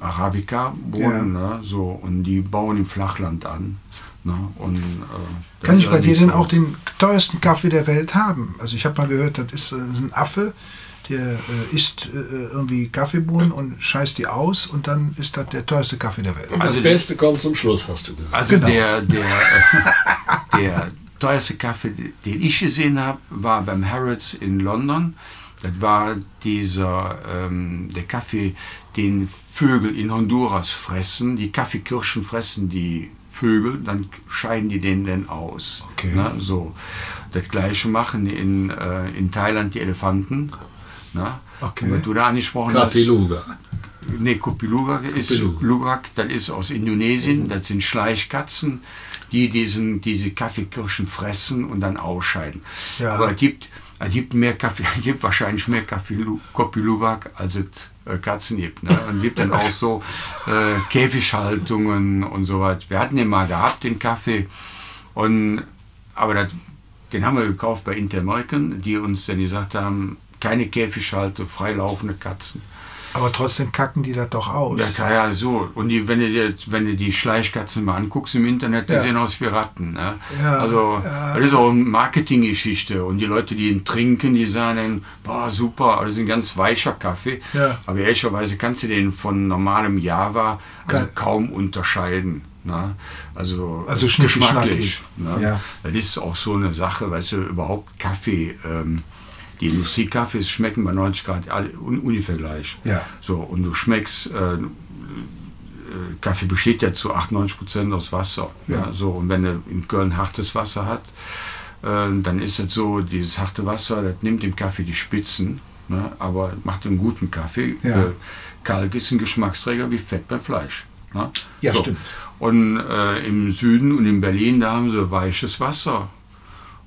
Arabica bohnen, ne? so, und die bauen im Flachland an. Ne? Und, äh, das Kann ist ich bei dir denn so. auch den teuersten Kaffee der Welt haben? Also ich habe mal gehört, das ist äh, ein Affe, der äh, isst äh, irgendwie Kaffeebohnen und scheißt die aus und dann ist das der teuerste Kaffee der Welt. Das Also- Beste kommt zum Schluss, hast du gesagt. Also Genau. der, der, äh, der teuerste Kaffee, den ich gesehen habe, war beim Harrods in London. Das war dieser, ähm, der Kaffee, den Vögel in Honduras fressen. Die Kaffeekirschen fressen die Vögel, dann scheiden die den dann aus. Okay. Ne, so. Das gleiche machen in, äh, in Thailand die Elefanten. Ne? Okay. Und was du da angesprochen hast. Kapiluga. Nee, Kopilugak ist. Lugak, das ist aus Indonesien, das sind Schleichkatzen, die diesen, diese Kaffeekirschen fressen und dann ausscheiden. Ja. Aber es gibt, es gibt, mehr Kaffee, es gibt wahrscheinlich mehr Kaffee- Kopilugak, als es äh, Katzen gibt. Ne? Und es gibt dann auch so äh, Käfighaltungen und so was. Wir hatten den mal gehabt, den Kaffee, und, aber das, den haben wir gekauft bei Interamerican, die uns dann gesagt haben, keine Käfighalte, freilaufende Katzen. Aber trotzdem kacken die das doch aus. Ja, ja, so. Und die, wenn, du dir, wenn du die Schleichkatzen mal anguckst im Internet, die Ja. sehen aus wie Ratten. Ne? Ja, also, ja. das ist auch eine Marketinggeschichte. Und die Leute, die ihn trinken, die sagen dann, boah, super, das ist ein ganz weicher Kaffee. Ja. Aber ehrlicherweise kannst du den von normalem Java also kaum unterscheiden. Ne? Also, Also schnicki geschmacklich. Ne? Ja. Das ist auch so eine Sache, weißt du, überhaupt Kaffee. Ähm, die Industriekaffees schmecken bei 90 Grad alle un ungefähr gleich. Ja. So, und du schmeckst, äh, äh, Kaffee besteht ja zu 98 Prozent aus Wasser. Ja. so, und wenn er in Köln hartes Wasser hat, äh, dann ist es so, dieses harte Wasser, das nimmt dem Kaffee die Spitzen, ne, aber macht einen guten Kaffee. Ja. Äh, Kalk ist ein Geschmacksträger wie Fett beim Fleisch. Ne? Ja, stimmt. Und äh, im Süden und in Berlin, da haben sie weiches Wasser.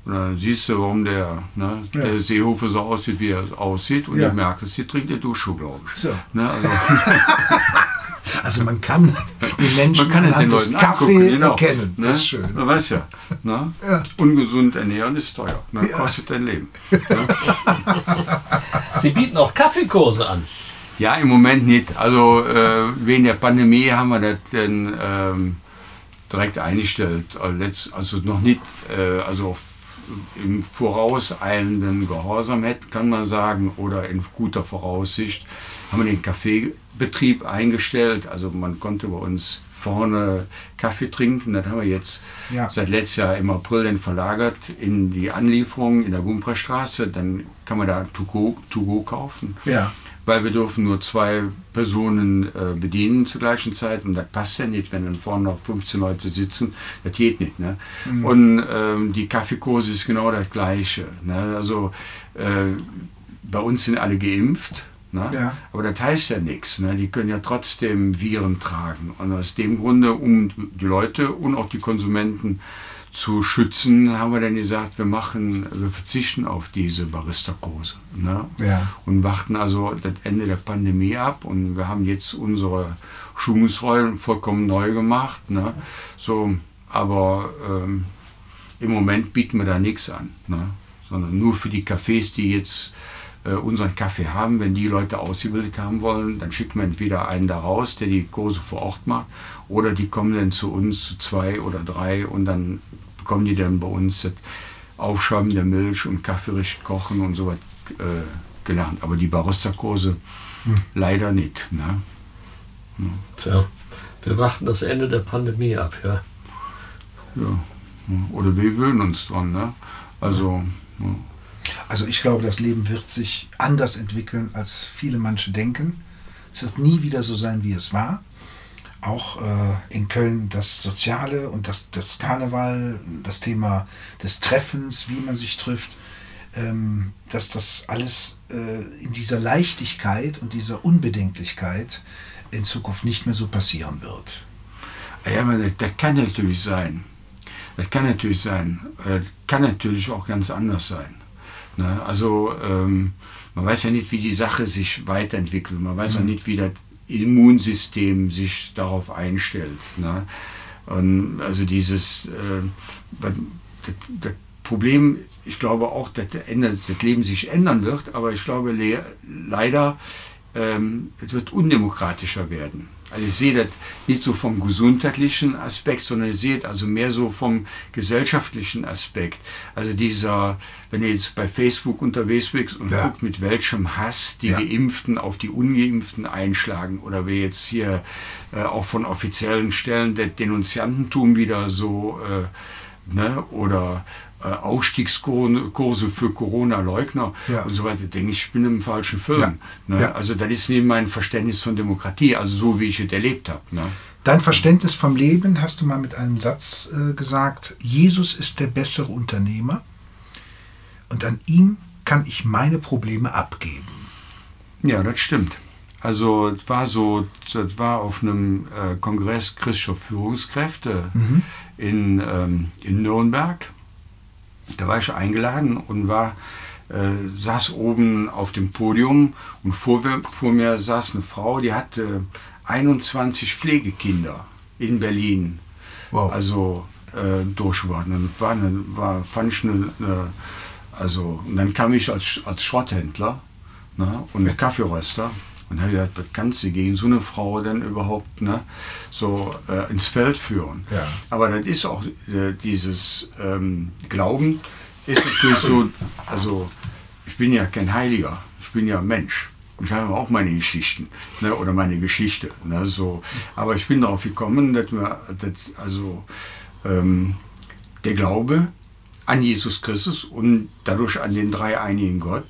Und dann siehst du, warum der, ne, Ja. der Seehofer so aussieht, wie er aussieht. Und Ja. du merkst, die trinkt der Dusche, glaube ich. So. Ne, also, Also man kann die Menschen man kann den des Leuten Kaffee angucken, genau. erkennen. Ne? Das ist schön. Man weiß ja, ne? Ja. ungesund ernähren ist teuer. Ne? Ja. Kostet dein Leben. Sie bieten auch Kaffeekurse an. Ja, im Moment nicht. Also äh, wegen der Pandemie haben wir das dann ähm, direkt eingestellt. Also, letzt, also noch nicht, äh, also f- im vorauseilenden Gehorsam hätte, kann man sagen, oder in guter Voraussicht haben wir den Kaffeebetrieb eingestellt. Also man konnte bei uns vorne Kaffee trinken. Das haben wir jetzt Ja. seit letztes Jahr im April dann verlagert in die Anlieferung in der Gumprestraße. Dann kann man da To-Go to go kaufen Ja. Weil wir dürfen nur zwei Personen äh, bedienen zur gleichen Zeit und das passt ja nicht, wenn dann vorne noch 15 Leute sitzen, das geht nicht. Ne? Und ähm, die Kaffeekurse ist genau das Gleiche. Ne? Also äh, bei uns sind alle geimpft, ne? Ja. aber das heißt ja nichts. Ne? Die können ja trotzdem Viren tragen und aus dem Grunde, um die Leute und auch die Konsumenten zu schützen, haben wir dann gesagt, wir machen, wir verzichten auf diese Barista-Kurse. Ne? Ja. und warten also das Ende der Pandemie ab und wir haben jetzt unsere Schulungsrollen vollkommen neu gemacht. Ne? So, aber ähm, im Moment bieten wir da nichts an, ne? sondern nur für die Cafés, die jetzt äh, unseren Kaffee haben. Wenn die Leute ausgebildet haben wollen, dann schicken wir entweder einen da raus, der die Kurse vor Ort macht, oder die kommen dann zu uns, zu zwei oder drei, und dann bekommen die dann bei uns das Aufschäumen der Milch und Kaffee richtig kochen und so was äh, gelernt. Aber die Barista-Kurse leider nicht. Ne? Tja, wir warten das Ende der Pandemie ab, ja. Ja. Oder wir gewöhnen uns dran. Ne? Also, ja. Also ich glaube, das Leben wird sich anders entwickeln, als viele manche denken. Es wird nie wieder so sein, wie es war. Auch äh, in Köln das Soziale und das, das Karneval, das Thema des Treffens, wie man sich trifft, ähm, dass das alles äh, in dieser Leichtigkeit und dieser Unbedenklichkeit in Zukunft nicht mehr so passieren wird. Ja, aber das, das kann natürlich sein. Das kann natürlich sein. Äh, kann natürlich auch ganz anders sein. Ne? Also ähm, man weiß ja nicht, wie die Sache sich weiterentwickelt. Man weiß auch nicht, wie das Immunsystem sich darauf einstellt. Ne? Und also dieses äh, das, Problem, ich glaube auch, dass das Leben sich ändern wird, aber ich glaube le leider, ähm, es wird undemokratischer werden. Also ich sehe das nicht so vom gesundheitlichen Aspekt, sondern ich sehe es also mehr so vom gesellschaftlichen Aspekt. Also dieser, wenn ihr jetzt bei Facebook unterwegs bist und Ja. guckt, mit welchem Hass die Ja. Geimpften auf die Ungeimpften einschlagen oder wir jetzt hier äh, auch von offiziellen Stellen der Denunziantentum wieder so äh, ne, oder äh, Ausstiegskurse für Corona-Leugner Ja. und so weiter, denke ich, ich bin im falschen Film. Ja. Ne? Ja. Also das ist nicht mein Verständnis von Demokratie, also so wie ich es erlebt habe. Ne? Dein Verständnis vom Leben hast du mal mit einem Satz äh, gesagt, Jesus ist der bessere Unternehmer und an ihm kann ich meine Probleme abgeben. Ja, das stimmt. Also es war so, das war auf einem äh, Kongress christlicher Führungskräfte in, ähm, in Nürnberg. Da war ich eingeladen und war, äh, saß oben auf dem Podium und vor, mir- vor mir saß eine Frau, die hatte 21 Pflegekinder in Berlin. Wow. Also äh, durchgeworden. War, eine, war fand ich eine, eine also und dann kam ich als, als Schrotthändler ne, und Kaffeeröster und habe gedacht, was kannst du gegen so eine Frau denn überhaupt ne, so äh, ins Feld führen? Ja. Aber das ist auch äh, dieses ähm, Glauben ist natürlich so, also ich bin ja kein Heiliger, ich bin ja Mensch. Ich habe auch meine Geschichten ne, oder meine Geschichte. Ne, so. Aber ich bin darauf gekommen, dass wir, dass, also ähm, der Glaube an Jesus Christus und dadurch an den dreieinigen Gott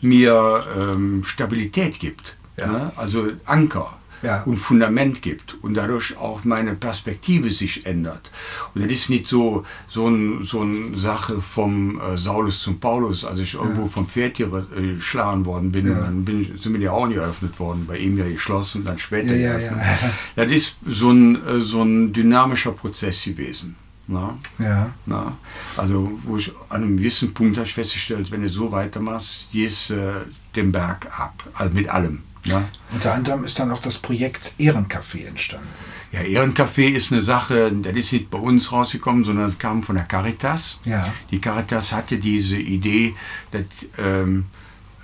mir ähm, Stabilität gibt. Ja. Ne? Also Anker Ja. und Fundament gibt und dadurch auch meine Perspektive sich ändert. Und das ist nicht so, so, ein, so eine Sache vom äh, Saulus zum Paulus, als ich irgendwo vom Pferd hier äh, geschlagen worden bin, und dann bin ich, sind mir die Augen geöffnet worden, bei ihm ja geschlossen, dann später Ja, ja, geöffnet. ja. Das ist so ein, äh, so ein dynamischer Prozess gewesen. Ne? Ja. Na, also wo ich an einem gewissen Punkt habe ich festgestellt, wenn du so weitermachst, gehst äh, den Berg ab, also mit allem. Ne? Unter anderem ist dann auch das Projekt Ehrencafé entstanden. Ja, Ehrencafé ist eine Sache, das ist nicht bei uns rausgekommen, sondern kam von der Caritas. Ja. Die Caritas hatte diese Idee, dass, ähm,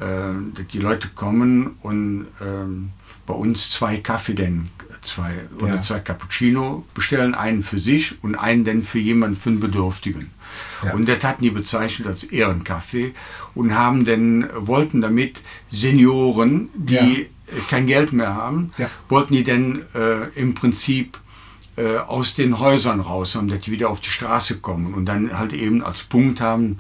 äh, dass die Leute kommen und ähm, bei uns zwei Kaffee denn zwei oder Ja. zwei Cappuccino bestellen, einen für sich und einen dann für jemanden, für einen Bedürftigen. Ja. Und das hatten die bezeichnet als Ehrencafé und haben dann, wollten damit Senioren, die Ja. kein Geld mehr haben, Ja. wollten die dann äh, im Prinzip äh, aus den Häusern raus haben, dass die wieder auf die Straße kommen und dann halt eben als Punkt haben,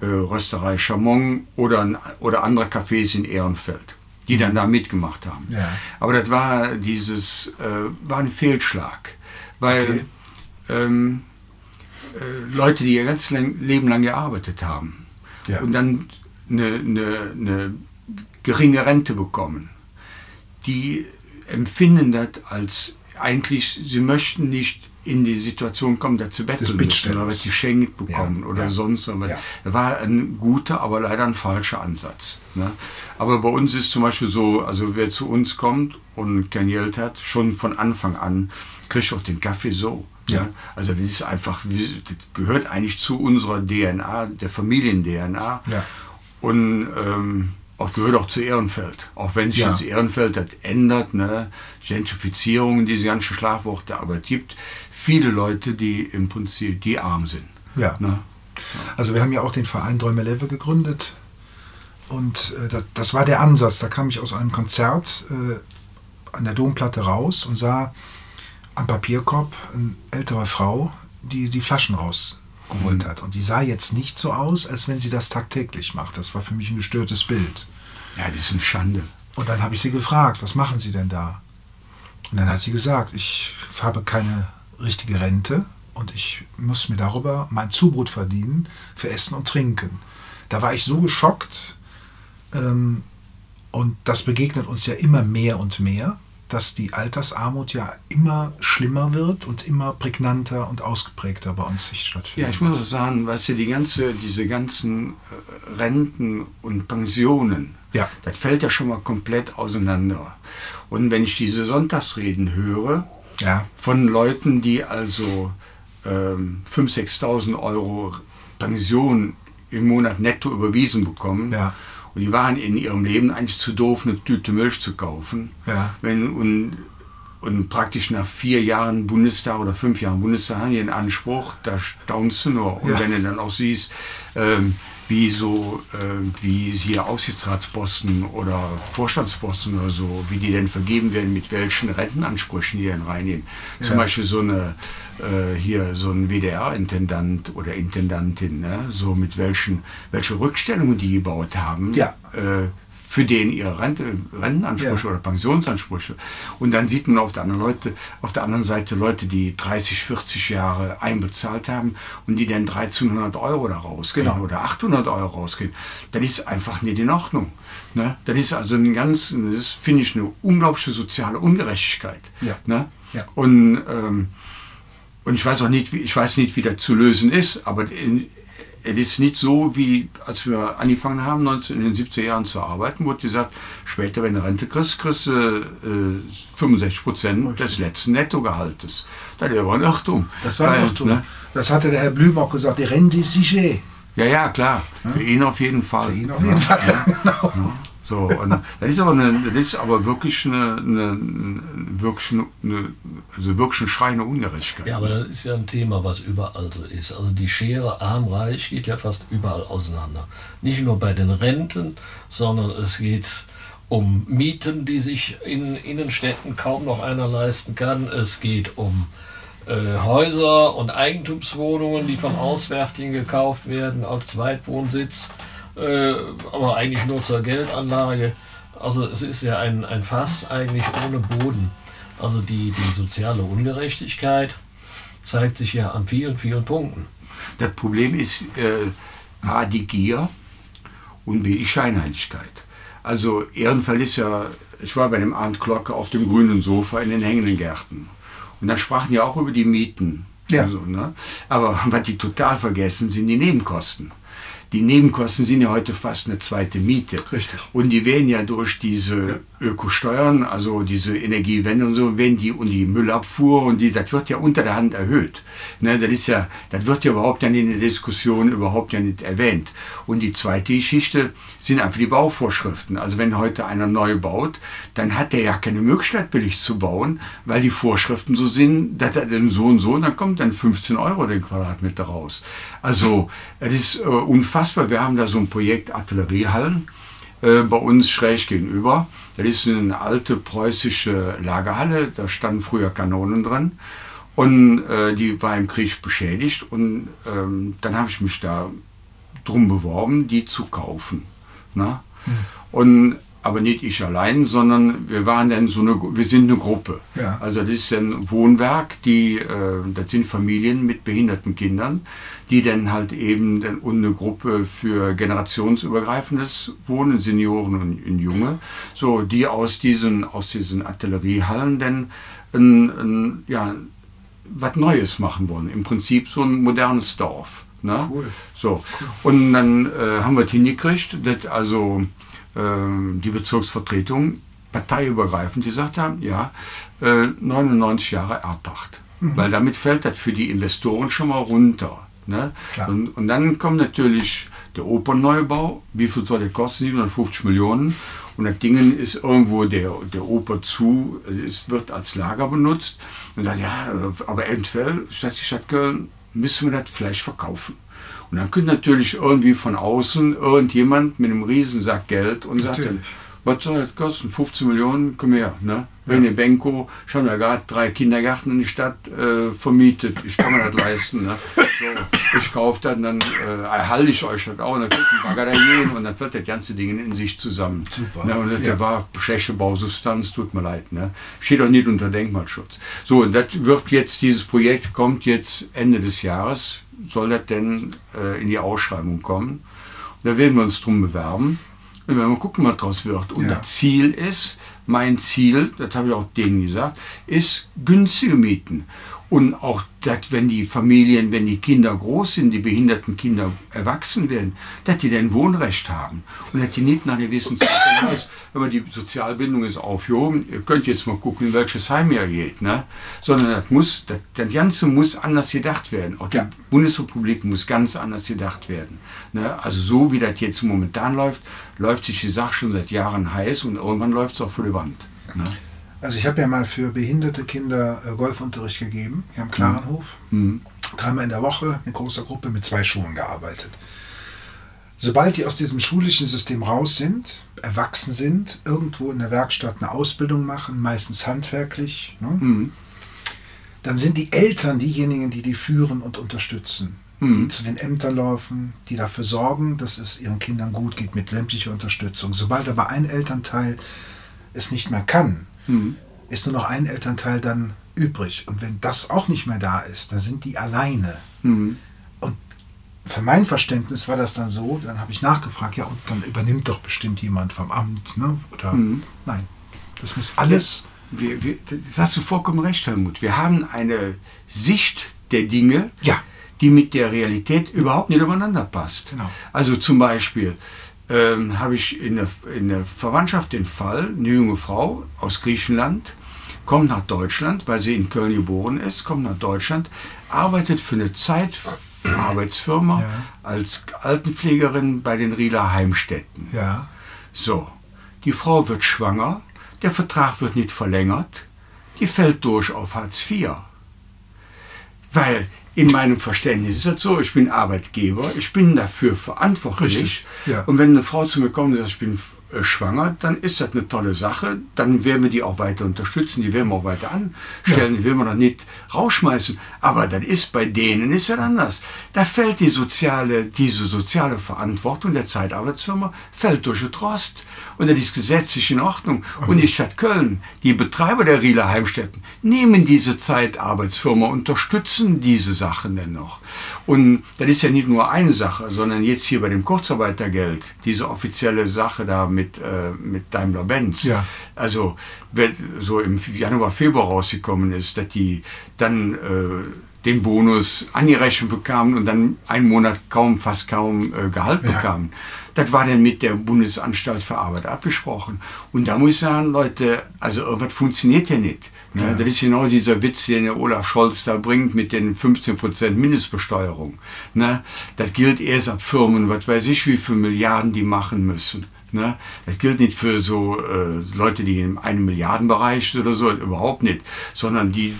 äh, Rösterei Chamon oder, oder andere Cafés in Ehrenfeld, die dann da mitgemacht haben. Ja. Aber das war dieses, äh, war ein Fehlschlag, weil Okay. ähm, äh, Leute, die ihr ganzes Leben lang gearbeitet haben Ja. und dann eine, eine, eine geringe Rente bekommen, die empfinden das als eigentlich, sie möchten nicht in die Situation kommen, dass sie betteln müssen oder was geschenkt bekommen Ja, oder ja, sonst was. ja. Das war ein guter, aber leider ein falscher Ansatz. Ne? Aber bei uns ist zum Beispiel so, also wer zu uns kommt und kein Geld hat, schon von Anfang an kriegt auch den Kaffee so. Ja. Also das ist einfach, das gehört eigentlich zu unserer DNA, der Familien-DNA. Ja. Und ähm, auch gehört auch zu Ehrenfeld. Auch wenn sich Ja. jetzt Ehrenfeld das ändert, ne? Gentrifizierung, diese ganzen Schlagworte, aber es gibt viele Leute, die im Prinzip, die arm sind. Ja. Ne? Also wir haben ja auch den Verein Däumeleve gegründet und äh, das, das war der Ansatz. Da kam ich aus einem Konzert äh, an der Domplatte raus und sah am Papierkorb eine ältere Frau, die die Flaschen rausgeholt hat. Und die sah jetzt nicht so aus, als wenn sie das tagtäglich macht. Das war für mich ein gestörtes Bild. Ja, das ist eine Schande. Und dann habe ich sie gefragt, was machen Sie denn da? Und dann hat sie gesagt, ich habe keine richtige Rente und ich muss mir darüber mein Zubrot verdienen für Essen und Trinken. Da war ich so geschockt ähm, und das begegnet uns ja immer mehr und mehr, dass die Altersarmut ja immer schlimmer wird und immer prägnanter und ausgeprägter bei uns sich Ja, stattfindet. ich muss auch sagen, weißt du, die ganze, diese ganzen äh, Renten und Pensionen, Ja. das fällt ja schon mal komplett auseinander. Und wenn ich diese Sonntagsreden höre, Ja. von Leuten, die also ähm, 5.000, 6.000 Euro Pension im Monat netto überwiesen bekommen. Ja. Und die waren in ihrem Leben eigentlich zu doof, eine Tüte Milch zu kaufen. Ja. Wenn, und, und praktisch nach vier Jahren Bundestag oder fünf Jahren Bundestag haben die einen Anspruch, da staunst du nur. Und Ja. wenn du dann auch siehst, ähm, wie so, äh, wie hier Aufsichtsratsposten oder Vorstandsposten oder so, wie die denn vergeben werden, mit welchen Rentenansprüchen die denn reingehen. Zum Ja. Beispiel so eine, äh, hier so ein WDR-Intendant oder Intendantin, ne? so mit welchen, welche Rückstellungen die gebaut haben. Ja. Äh, für den ihre Rente, Rentenansprüche Ja. oder Pensionsansprüche. Und dann sieht man auf der, anderen Leute, auf der anderen Seite Leute, die 30, 40 Jahre einbezahlt haben und die dann 1300 Euro da rauskriegen Genau. oder 800 Euro rauskriegen. Das ist einfach nicht in Ordnung. Ne? Das ist also ein ganz, das finde ich eine unglaubliche soziale Ungerechtigkeit. Ja. Ne? Ja. Und, ähm, und ich weiß auch nicht, wie, ich weiß nicht, wie das zu lösen ist, aber in, es ist nicht so, wie als wir angefangen haben, 19, in den 70er Jahren zu arbeiten, wurde gesagt, später, wenn du Rente kriegst, kriegst du äh, 65 Prozent des letzten Nettogehaltes. Das ist aber ein Irrtum. Das war ein Irrtum. ne? Das hatte der Herr Blüm auch gesagt, die Rente ist sicher. Ja, ja, klar. Für ihn auf jeden Fall. Für ihn auf jeden Fall, genau. So, und das ist aber, eine, das ist aber wirklich eine, eine, wirklich eine, also wirklich eine schreiende Ungerechtigkeit. Ja, aber das ist ja ein Thema, was überall so ist. Also die Schere arm-reich geht ja fast überall auseinander. Nicht nur bei den Renten, sondern es geht um Mieten, die sich in Innenstädten kaum noch einer leisten kann. Es geht um äh, Häuser und Eigentumswohnungen, die von Auswärtigen gekauft werden als Zweitwohnsitz, äh, aber eigentlich nur zur Geldanlage. Also es ist ja ein, ein Fass eigentlich ohne Boden. Also die, die soziale Ungerechtigkeit zeigt sich ja an vielen, vielen Punkten. Das Problem ist äh, A, die Gier und B, die Scheinheiligkeit. Also Ehrenfeld ist ja, ich war bei dem Arndt Glocke auf dem grünen Sofa in den hängenden Gärten. Und dann sprachen die auch über die Mieten. Ja. Also, ne? Aber was die total vergessen, sind die Nebenkosten. Die Nebenkosten sind ja heute fast eine zweite Miete. Richtig. Und die werden ja durch diese Ökosteuern, also diese Energiewende und so, werden die und die Müllabfuhr und die, das wird ja unter der Hand erhöht. Ne, das ist ja, das wird ja überhaupt dann in der Diskussion überhaupt ja nicht erwähnt. Und die zweite Geschichte sind einfach die Bauvorschriften. Also wenn heute einer neu baut, dann hat der ja keine Möglichkeit billig zu bauen, weil die Vorschriften so sind, dass er dann so und so, und dann kommt dann 15 Euro den Quadratmeter raus. Also, es ist äh, unfassbar. Wir haben da so ein Projekt Artilleriehallen äh, bei uns schräg gegenüber. Das ist eine alte preußische Lagerhalle, da standen früher Kanonen drin. Und äh, die war im Krieg beschädigt und ähm, dann habe ich mich da drum beworben, die zu kaufen. Ne? Und aber nicht ich allein, sondern wir waren dann so eine, wir sind eine Gruppe. Ja. Also das ist ein Wohnwerk, die, äh, das sind Familien mit behinderten Kindern, die dann halt eben dann, eine Gruppe für generationsübergreifendes Wohnen, Senioren und, Junge, so die aus diesen, aus diesen Artilleriehallen dann ein, ein, ja, was Neues machen wollen. Im Prinzip so ein modernes Dorf. Ne? Cool. So. Und dann äh, haben wir es hingekriegt, dass also ähm, die Bezirksvertretung parteiübergreifend gesagt haben, ja, äh, 99 Jahre Erbpacht. Weil damit fällt das für die Investoren schon mal runter. Ne? Und, und dann kommt natürlich der Opernneubau. Wie viel soll der kosten? 750 Millionen. Und das Ding ist irgendwo der, der Oper zu, es wird als Lager benutzt. Und dann, ja, aber eventuell, Stadt, die Stadt Köln, müssen wir das vielleicht verkaufen. Und dann könnte natürlich irgendwie von außen irgendjemand mit einem Riesensack Geld und sagt, dann, Natürlich. was soll das kosten? 15 Millionen, komm her. Ne? René Benko, schon da gerade drei Kindergärten in die Stadt äh, vermietet. Ich kann mir das leisten. Ne? So, ich kaufe das, dann äh, erhalte ich euch das auch. Und dann kriegt ein Bagger dahin und dann fällt das ganze Ding in sich zusammen. Super. Ne? Und das Ja. war schlechte Bausubstanz, tut mir leid. Ne? Steht auch nicht unter Denkmalschutz. So, und das wird jetzt, dieses Projekt kommt jetzt Ende des Jahres, soll das denn äh, in die Ausschreibung kommen. Und da werden wir uns drum bewerben. Und wenn wir gucken, was daraus wird. Und Ja. das Ziel ist, mein Ziel, das habe ich auch denen gesagt, ist günstige Mieten. Und auch, dass wenn die Familien, wenn die Kinder groß sind, die behinderten Kinder erwachsen werden, dass die dann Wohnrecht haben. Und dass die nicht nach gewissen Zeit dann heißt, wenn man die Sozialbindung ist aufgehoben, ihr könnt jetzt mal gucken, in welches Heim ihr geht. Ne? Sondern das muss, das, das Ganze muss anders gedacht werden. Auch die Ja. Bundesrepublik muss ganz anders gedacht werden. Ne? Also so wie das jetzt momentan läuft, läuft sich die Sache schon seit Jahren heiß und irgendwann läuft es auch vor die Wand. Ne? Also ich habe ja mal für behinderte Kinder äh, Golfunterricht gegeben, hier am Klarenhof. Mhm. Dreimal in der Woche, eine große Gruppe mit zwei Schulen gearbeitet. Sobald die aus diesem schulischen System raus sind, erwachsen sind, irgendwo in der Werkstatt eine Ausbildung machen, meistens handwerklich, ne? dann sind die Eltern diejenigen, die die führen und unterstützen. Die zu den Ämtern laufen, die dafür sorgen, dass es ihren Kindern gut geht mit sämtlicher Unterstützung. Sobald aber ein Elternteil es nicht mehr kann, ist nur noch ein Elternteil dann übrig. Und wenn das auch nicht mehr da ist, dann sind die alleine. Und für mein Verständnis war das dann so, dann habe ich nachgefragt, ja, und dann übernimmt doch bestimmt jemand vom Amt, ne? Oder nein. Das muss alles. Wir, wir, das hast du vollkommen recht, Helmut. Wir haben eine Sicht der Dinge, Ja. die mit der Realität überhaupt nicht übereinander passt. Genau. Also zum Beispiel ähm, habe ich in der, in der Verwandtschaft den Fall, eine junge Frau aus Griechenland, kommt nach Deutschland, weil sie in Köln geboren ist, kommt nach Deutschland, arbeitet für eine Zeitarbeitsfirma Ja. als Altenpflegerin bei den Rieler Heimstätten. Ja. So, die Frau wird schwanger, der Vertrag wird nicht verlängert, die fällt durch auf Hartz IV. Weil in meinem Verständnis ist das so, ich bin Arbeitgeber, ich bin dafür verantwortlich. Richtig, ja. Und wenn eine Frau zu mir kommt und sagt, ich bin schwanger, dann ist das eine tolle Sache. Dann werden wir die auch weiter unterstützen, die werden wir auch weiter anstellen, die werden wir noch nicht rausschmeißen. Aber dann ist bei denen ist das anders. Da fällt die soziale, diese soziale Verantwortung der Zeitarbeitsfirma fällt durch den Trost. Und das ist gesetzlich in Ordnung. Und die Stadt Köln, die Betreiber der Rieler Heimstätten, nehmen diese Zeitarbeitsfirma, unterstützen diese Sachen dennoch. Und das ist ja nicht nur eine Sache, sondern jetzt hier bei dem Kurzarbeitergeld, diese offizielle Sache da mit, äh, mit Daimler-Benz. Ja. Also, wenn so im Januar, Februar rausgekommen ist, dass die dann äh, den Bonus angerechnet bekamen und dann einen Monat kaum, fast kaum äh, Gehalt Ja. bekamen. Das war dann mit der Bundesanstalt für Arbeit abgesprochen. Und da muss ich sagen, Leute, also irgendwas funktioniert ja nicht. Ne? Das ist genau dieser Witz, den der Olaf Scholz da bringt mit den 15% Mindestbesteuerung. Ne? Das gilt erst ab Firmen, was weiß ich, wie viele Milliarden die machen müssen. Ne? Das gilt nicht für so äh, Leute, die in einem Milliardenbereich sind oder so, überhaupt nicht, sondern die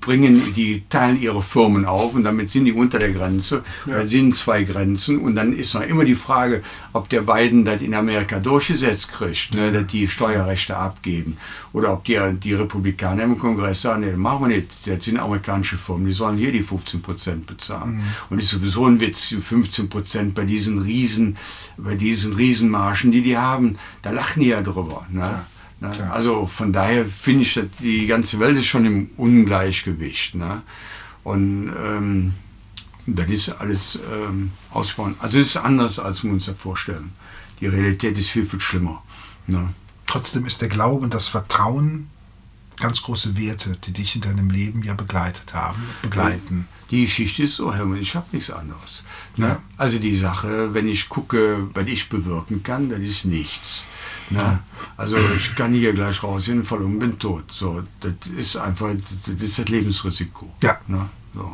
bringen, die teilen ihre Firmen auf und damit sind die unter der Grenze. Ja. Da sind zwei Grenzen und dann ist noch immer die Frage, ob der Biden das in Amerika durchgesetzt kriegt, ne, dass die Steuerrechte abgeben oder ob die, die Republikaner im Kongress sagen, nee, machen wir nicht, das sind amerikanische Firmen, die sollen hier die 15 Prozent bezahlen. Und ist sowieso ein Witz, die 15 Prozent bei diesen Riesen, bei diesen Riesenmargen, die die haben, da lachen die ja drüber. Ne? Ne? Also von daher finde ich, die ganze Welt ist schon im Ungleichgewicht. Ne? Und ähm, das ist alles ähm, ausbauen. Also es ist anders, als wir uns das vorstellen. Die Realität ist viel, viel schlimmer. Ne? Trotzdem ist der Glaube und das Vertrauen ganz große Werte, die dich in deinem Leben ja begleitet haben, begleiten. Die Geschichte ist so, Helmut, ich habe nichts anderes. Ne? Ja. Also die Sache, wenn ich gucke, was ich bewirken kann, das ist nichts. Ne? Also ich kann hier gleich raus hinfallen und bin tot. So, das ist einfach, das ist das Lebensrisiko. Ja. Ne? So.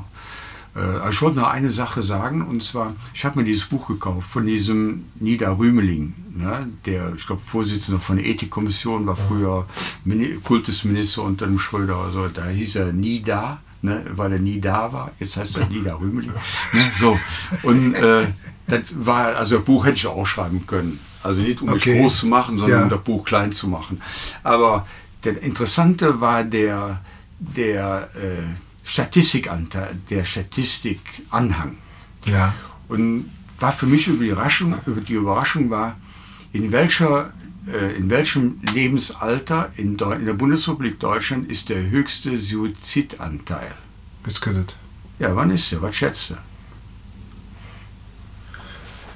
Äh, ich wollte noch eine Sache sagen, und zwar, ich habe mir dieses Buch gekauft von diesem Nida Rümeling, ne? der, ich glaube, Vorsitzender von der Ethikkommission, war früher Mini Kultusminister unter dem Schröder. Also, da hieß er Nida, ne? weil er nie da war. Jetzt heißt er Nida Rümeling. Ne? So. Und äh, das war, also das Buch hätte ich auch schreiben können. Also nicht um Okay. mich groß zu machen, sondern Ja. um das Buch klein zu machen. Aber das Interessante war der, der äh, Statistikanteil, der Statistikanhang. Ja. Und war für mich über die Überraschung, über die Überraschung war, in welcher äh, in welchem Lebensalter in, Deu in der Bundesrepublik Deutschland ist der höchste Suizidanteil? Jetzt könntet. Ja, wann ist der? Was schätzt du?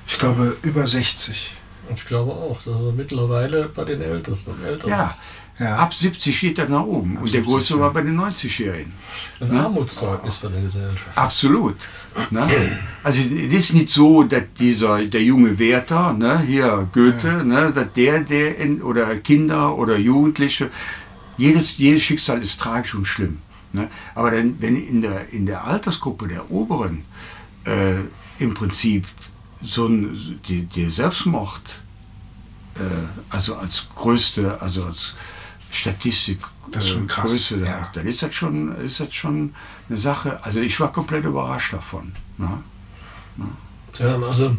Ich glaube über 60. Ich glaube auch, dass er mittlerweile bei den Ältesten und Älteren Ja, ist. Ja. ab 70 geht er nach oben. Und der 70, größte ja. war bei den 90-Jährigen. Ein Armutszeugnis für die Gesellschaft. Absolut. Ne? Also es ist nicht so, dass dieser der junge Werther, ne, hier Goethe, ne, dass der, der in, oder Kinder oder Jugendliche, jedes, jedes Schicksal ist tragisch und schlimm. Ne? Aber dann, wenn in der, in der Altersgruppe der Oberen äh, im Prinzip so ein die, der Selbstmord, äh, also als größte, also als Statistik Das ist schon äh, krass, Größe, da- ja. dann ist das schon, ist das schon eine Sache. Also ich war komplett überrascht davon. Ne? Tja, also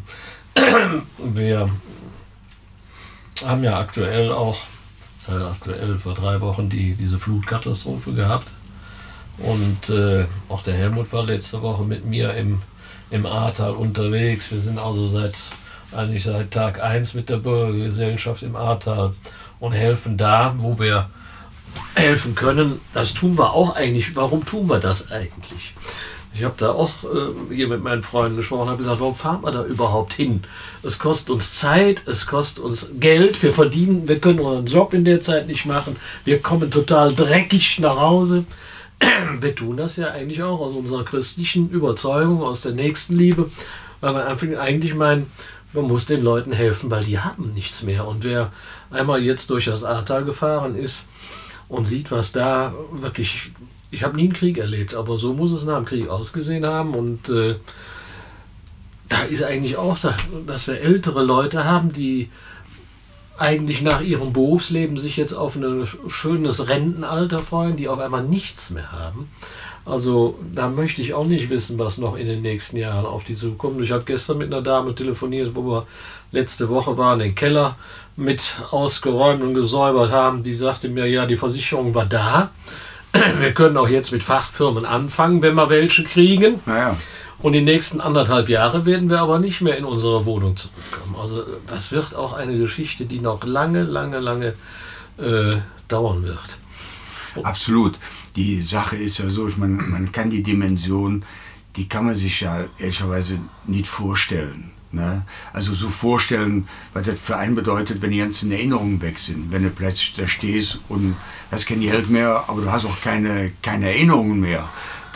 wir haben ja aktuell auch, das heißt aktuell vor drei Wochen, die, diese Flutkatastrophe gehabt. Und äh, auch der Helmut war letzte Woche mit mir im, im Ahrtal unterwegs. Wir sind also seit eigentlich seit Tag 1 mit der Bürgergesellschaft im Ahrtal und helfen da, wo wir helfen können. Das tun wir auch eigentlich. Warum tun wir das eigentlich? Ich habe da auch äh, hier mit meinen Freunden gesprochen und habe gesagt, warum fahren wir da überhaupt hin? Es kostet uns Zeit, es kostet uns Geld, wir verdienen, wir können unseren Job in der Zeit nicht machen, wir kommen total dreckig nach Hause. Wir tun das ja eigentlich auch aus unserer christlichen Überzeugung, aus der Nächstenliebe, weil wir eigentlich meinen, man muss den Leuten helfen, weil die haben nichts mehr. Und wer einmal jetzt durch das Ahrtal gefahren ist und sieht, was da wirklich ich habe nie einen Krieg erlebt, aber so muss es nach dem Krieg ausgesehen haben. Und äh, da ist eigentlich auch, da, dass wir ältere Leute haben, die eigentlich nach ihrem Berufsleben sich jetzt auf ein schönes Rentenalter freuen, die auf einmal nichts mehr haben. Also da möchte ich auch nicht wissen, was noch in den nächsten Jahren auf die zukommt. Ich habe gestern mit einer Dame telefoniert, wo wir letzte Woche waren, den Keller mit ausgeräumt und gesäubert haben. Die sagte mir, ja, die Versicherung war da. Wir können auch jetzt mit Fachfirmen anfangen, wenn wir welche kriegen. Naja. Und die nächsten anderthalb Jahre werden wir aber nicht mehr in unsere Wohnung zurückkommen. Also das wird auch eine Geschichte, die noch lange, lange, lange äh, dauern wird. Absolut. Die Sache ist ja so, ich meine, man kann die Dimension, die kann man sich ja ehrlicherweise nicht vorstellen. Ne? Also so vorstellen, was das für einen bedeutet, wenn die ganzen Erinnerungen weg sind. Wenn du plötzlich da stehst und hast kein Geld mehr, aber du hast auch keine, keine Erinnerungen mehr.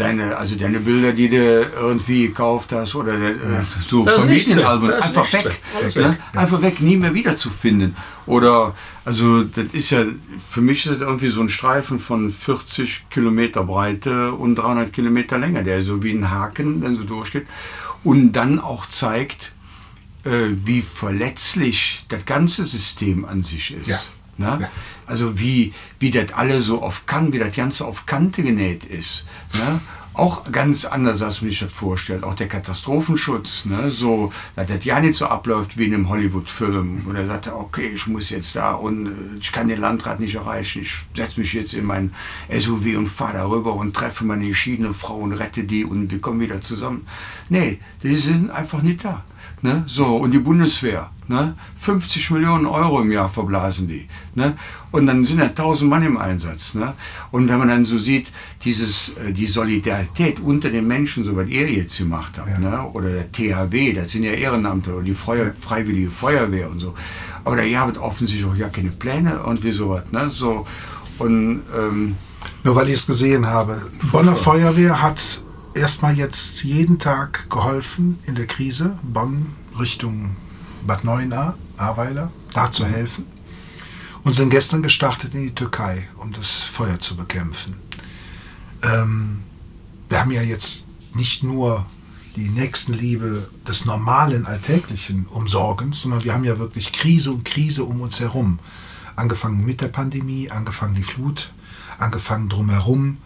Deine, also deine Bilder, die du irgendwie gekauft hast oder äh, so. Familienalben, einfach weg. ne? weg, Einfach weg, nie mehr wiederzufinden. Oder, also das ist ja, für mich ist das irgendwie so ein Streifen von 40 Kilometer Breite und 300 Kilometer Länge, der so wie ein Haken dann so durchgeht und dann auch zeigt, äh, wie verletzlich das ganze System an sich ist. Ja. Ne? Also wie, wie das alle so auf Kante, wie das Ganze auf Kante genäht ist. Ne? Auch ganz anders, als man sich das vorstellt. Auch der Katastrophenschutz, ne? so, dass das ja nicht so abläuft wie in einem Hollywood-Film, wo der sagt, okay, ich muss jetzt da und äh, ich kann den Landrat nicht erreichen, ich setze mich jetzt in mein SUV und fahre darüber und treffe meine geschiedene Frau und rette die und wir kommen wieder zusammen. Nee, die sind einfach nicht da. Ne? So, und die Bundeswehr, ne? 50 Millionen Euro im Jahr verblasen die. Ne? Und dann sind ja 1000 Mann im Einsatz. Ne? Und wenn man dann so sieht, dieses, äh, die Solidarität unter den Menschen, so was ihr jetzt gemacht habt, Ja. ne? oder der THW, das sind ja Ehrenamte, oder die Feuer, Freiwillige Feuerwehr und so. Aber da ihr habt offensichtlich auch ja keine Pläne und wie sowas. Ne? So, und ähm, Nur weil ich es gesehen habe. Bonner Feuerwehr hat erstmal jetzt jeden Tag geholfen in der Krise. Bonn Richtung Bad Neuenahr, Ahrweiler, da zu helfen. Und sind gestern gestartet in die Türkei, um das Feuer zu bekämpfen. Ähm, wir haben ja jetzt nicht nur die Nächstenliebe des normalen alltäglichen Umsorgens, sondern wir haben ja wirklich Krise und Krise um uns herum. Angefangen mit der Pandemie, angefangen die Flut, angefangen drumherum.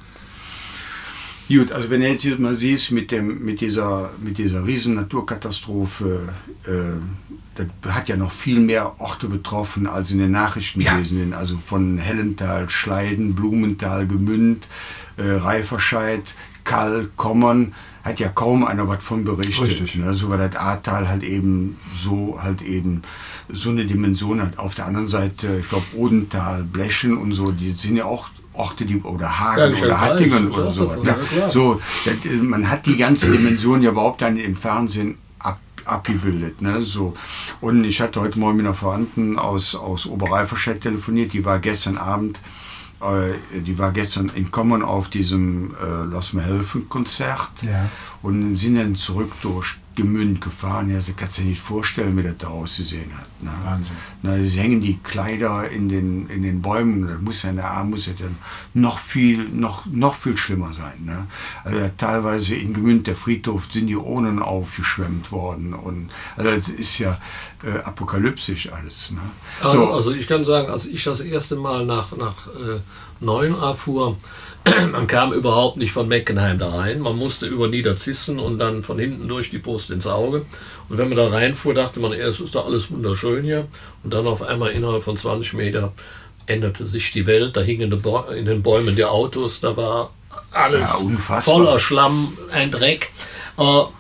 Gut, also wenn jetzt mal siehst mit, dem, mit, dieser, mit dieser riesen Naturkatastrophe, äh, das hat ja noch viel mehr Orte betroffen, als in den Nachrichten Ja. gewesen. Also von Hellental, Schleiden, Blumenthal, Gemünd, äh, Reiferscheid, Kall, Kommern, hat ja kaum einer was von berichtet. Richtig. Ne? So weil das Ahrtal halt eben so halt eben so eine Dimension hat. Auf der anderen Seite, ich glaube Odental, Blechen und so, die sind ja auch Orte, die oder Hagen Ja, oder Hattingen oder auch so. davon, Ja, so, man hat die ganze Dimension ja überhaupt dann im Fernsehen ab, abgebildet. Ne? So. Und ich hatte heute Morgen mit einer Verwandten aus, aus Oberreiferstedt telefoniert, die war gestern Abend, äh, die war gestern in Kommern auf diesem äh, Lass mir helfen Konzert Ja. und sind dann zurück durch Gemünd gefahren. Ja, das kannst du dir nicht vorstellen, wie das da ausgesehen hat. Ne? Wahnsinn. Na, es hängen die Kleider in den, in den Bäumen. Das muss ja in der Arm muss ja dann noch viel, noch, noch viel schlimmer sein. Ne? Also teilweise in Gemünd, der Friedhof, sind die Urnen aufgeschwemmt worden. Und also das ist ja äh, apokalyptisch alles. Ne? Also, So, also ich kann sagen, als ich das erste Mal nach, nach äh, Neuenahr fuhr, Man kam überhaupt nicht von Meckenheim da rein. Man musste über Niederzissen und dann von hinten durch die Brust ins Auge. Und wenn man da reinfuhr, dachte man, erst ist doch alles wunderschön hier. Und dann auf einmal innerhalb von 20 Meter änderte sich die Welt. Da hingen in den Bäumen die Autos, da war alles Ja, voller Schlamm, ein Dreck. Aber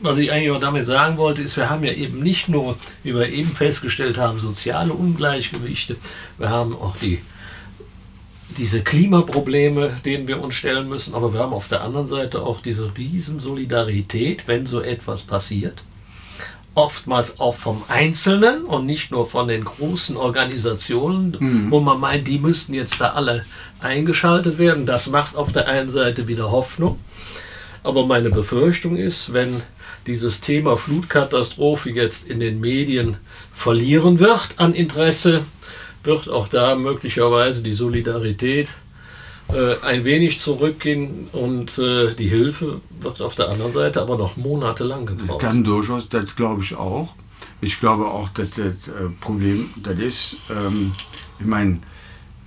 was ich eigentlich auch damit sagen wollte, ist, wir haben ja eben nicht nur, wie wir eben festgestellt haben, soziale Ungleichgewichte, wir haben auch die, diese Klimaprobleme, denen wir uns stellen müssen, aber wir haben auf der anderen Seite auch diese Riesensolidarität, wenn so etwas passiert. Oftmals auch vom Einzelnen und nicht nur von den großen Organisationen, wo man meint, die müssten jetzt da alle eingeschaltet werden. Das macht auf der einen Seite wieder Hoffnung. Aber meine Befürchtung ist, wenn dieses Thema Flutkatastrophe jetzt in den Medien verlieren wird an Interesse, wird auch da möglicherweise die Solidarität äh, ein wenig zurückgehen und äh, die Hilfe wird auf der anderen Seite aber noch monatelang gebraucht. Kann durchaus, das glaube ich auch. Ich glaube auch, dass das äh, Problem, das ist, ähm, ich meine,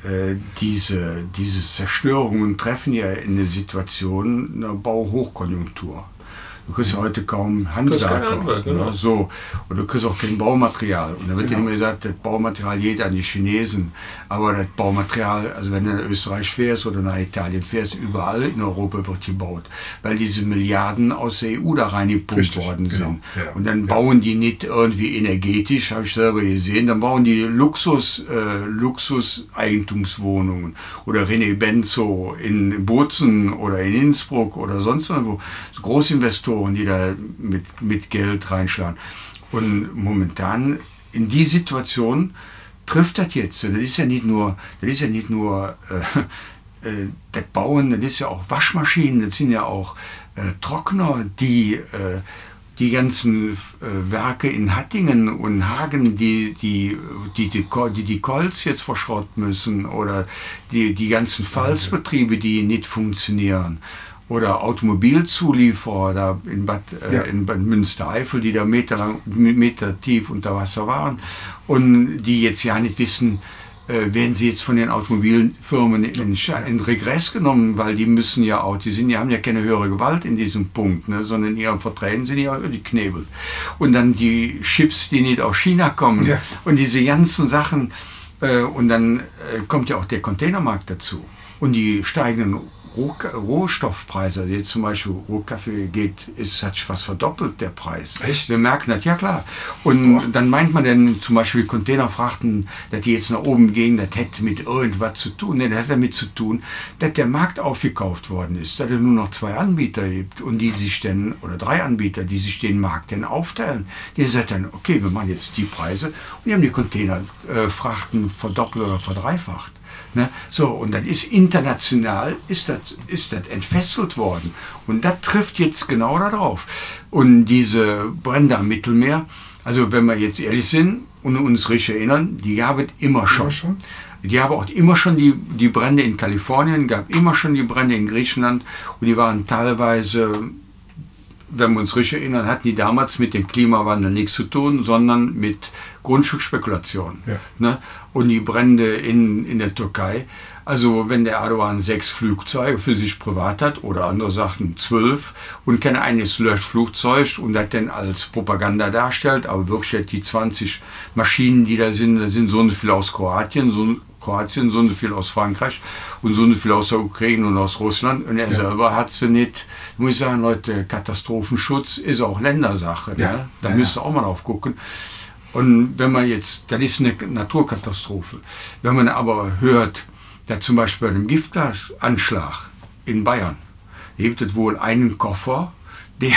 äh, diese, diese Zerstörungen treffen ja in der Situation einer Bauhochkonjunktur. Du kriegst ja heute kaum Handwerker. Handwerk, genau. ne, so. Und du kriegst auch kein Baumaterial. Und da wird ja immer gesagt, das Baumaterial geht an die Chinesen. Aber das Baumaterial, also wenn du nach Österreich fährst oder nach Italien fährst, überall in Europa wird gebaut. Weil diese Milliarden aus der EU da reingepumpt Richtig, worden genau, sind. ja. Und dann bauen die nicht irgendwie energetisch, habe ich selber gesehen, dann bauen die Luxus, äh, Luxus-Eigentumswohnungen oder René Benzo in Bozen oder in Innsbruck oder sonst irgendwo. So Großinvestoren, die da mit, mit Geld reinschlagen. Und momentan in die Situation trifft das jetzt. Das ist ja nicht nur, das ist ja nicht nur äh, äh, das Bauen, das ist ja auch Waschmaschinen, das sind ja auch äh, Trockner, die äh, die ganzen äh, Werke in Hattingen und Hagen, die die, die, die, die, die Kolz jetzt verschrotten müssen oder die, die ganzen Falzbetriebe, die nicht funktionieren. Oder Automobilzulieferer da in Bad, äh, Ja. in Bad Münstereifel, die da meterlang, Meter tief unter Wasser waren und die jetzt ja nicht wissen, äh, werden sie jetzt von den Automobilfirmen in, in Regress genommen, weil die müssen ja auch, die sind, die haben ja keine höhere Gewalt in diesem Punkt, ne, sondern in ihren Verträgen sind ja die Knebel. Und dann die Chips, die nicht aus China kommen Ja. und diese ganzen Sachen. Äh, und dann äh, kommt ja auch der Containermarkt dazu. Und die steigenden Roh Rohstoffpreise, jetzt zum Beispiel Rohkaffee geht, ist, hat sich fast verdoppelt der Preis. Echt? Wir merken das, ja klar. Und dann meint man denn zum Beispiel Containerfrachten, dass die jetzt nach oben gehen, das hätte mit irgendwas zu tun. Nee, das hat damit zu tun, dass der Markt aufgekauft worden ist, dass es nur noch zwei Anbieter gibt und die sich dann, oder drei Anbieter, die sich den Markt dann aufteilen. Die sagen dann, okay, wir machen jetzt die Preise und die haben die Containerfrachten verdoppelt oder verdreifacht. Ne? So, und dann ist international, ist das, ist das entfesselt worden. Und das trifft jetzt genau darauf. Und diese Brände am Mittelmeer, also wenn wir jetzt ehrlich sind und uns richtig erinnern, die gab es immer schon. Immer schon? Die haben auch immer schon die, die Brände in Kalifornien, gab immer schon die Brände in Griechenland und die waren teilweise wenn wir uns richtig erinnern, hatten die damals mit dem Klimawandel nichts zu tun, sondern mit Grundstückspekulation. Ja. Ne? Und die Brände in, in der Türkei. Also wenn der Erdogan sechs Flugzeuge für sich privat hat oder andere sagten zwölf und kein eines Löschflugzeug und das dann als Propaganda darstellt, aber wirklich die 20 Maschinen, die da sind, da sind so und so viel aus Kroatien, so Kroatien, so und so viel aus Frankreich und so und so viel aus der Ukraine und aus Russland. Und er selber hat sie nicht, muss ich sagen, Leute, Katastrophenschutz ist auch Ländersache. Ja. Ne? Da Ja, müsst ihr auch mal drauf gucken. Und wenn man jetzt, das ist eine Naturkatastrophe. Wenn man aber hört, dass zum Beispiel bei einem Giftanschlag in Bayern gibt es wohl einen Koffer, der,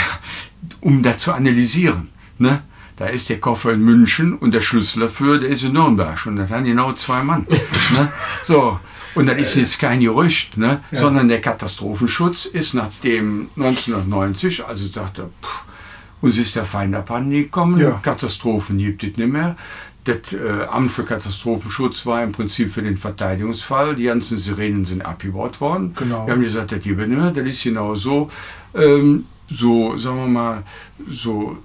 um das zu analysieren, ne? Da ist der Koffer in München und der Schlüssel dafür, der ist in Nürnberg. Und das haben genau zwei Mann. ne? So. Und das ist jetzt kein Gerücht, ne? sondern der Katastrophenschutz ist nach dem 1990, also sagte, pff, uns ist der Feind abhanden gekommen, Ja. Katastrophen gibt es nicht mehr. Das äh, Amt für Katastrophenschutz war im Prinzip für den Verteidigungsfall. Die ganzen Sirenen sind abgebaut worden. Genau. Wir haben gesagt, das gibt es nicht mehr. Das ist genau so, ähm, so, sagen wir mal, so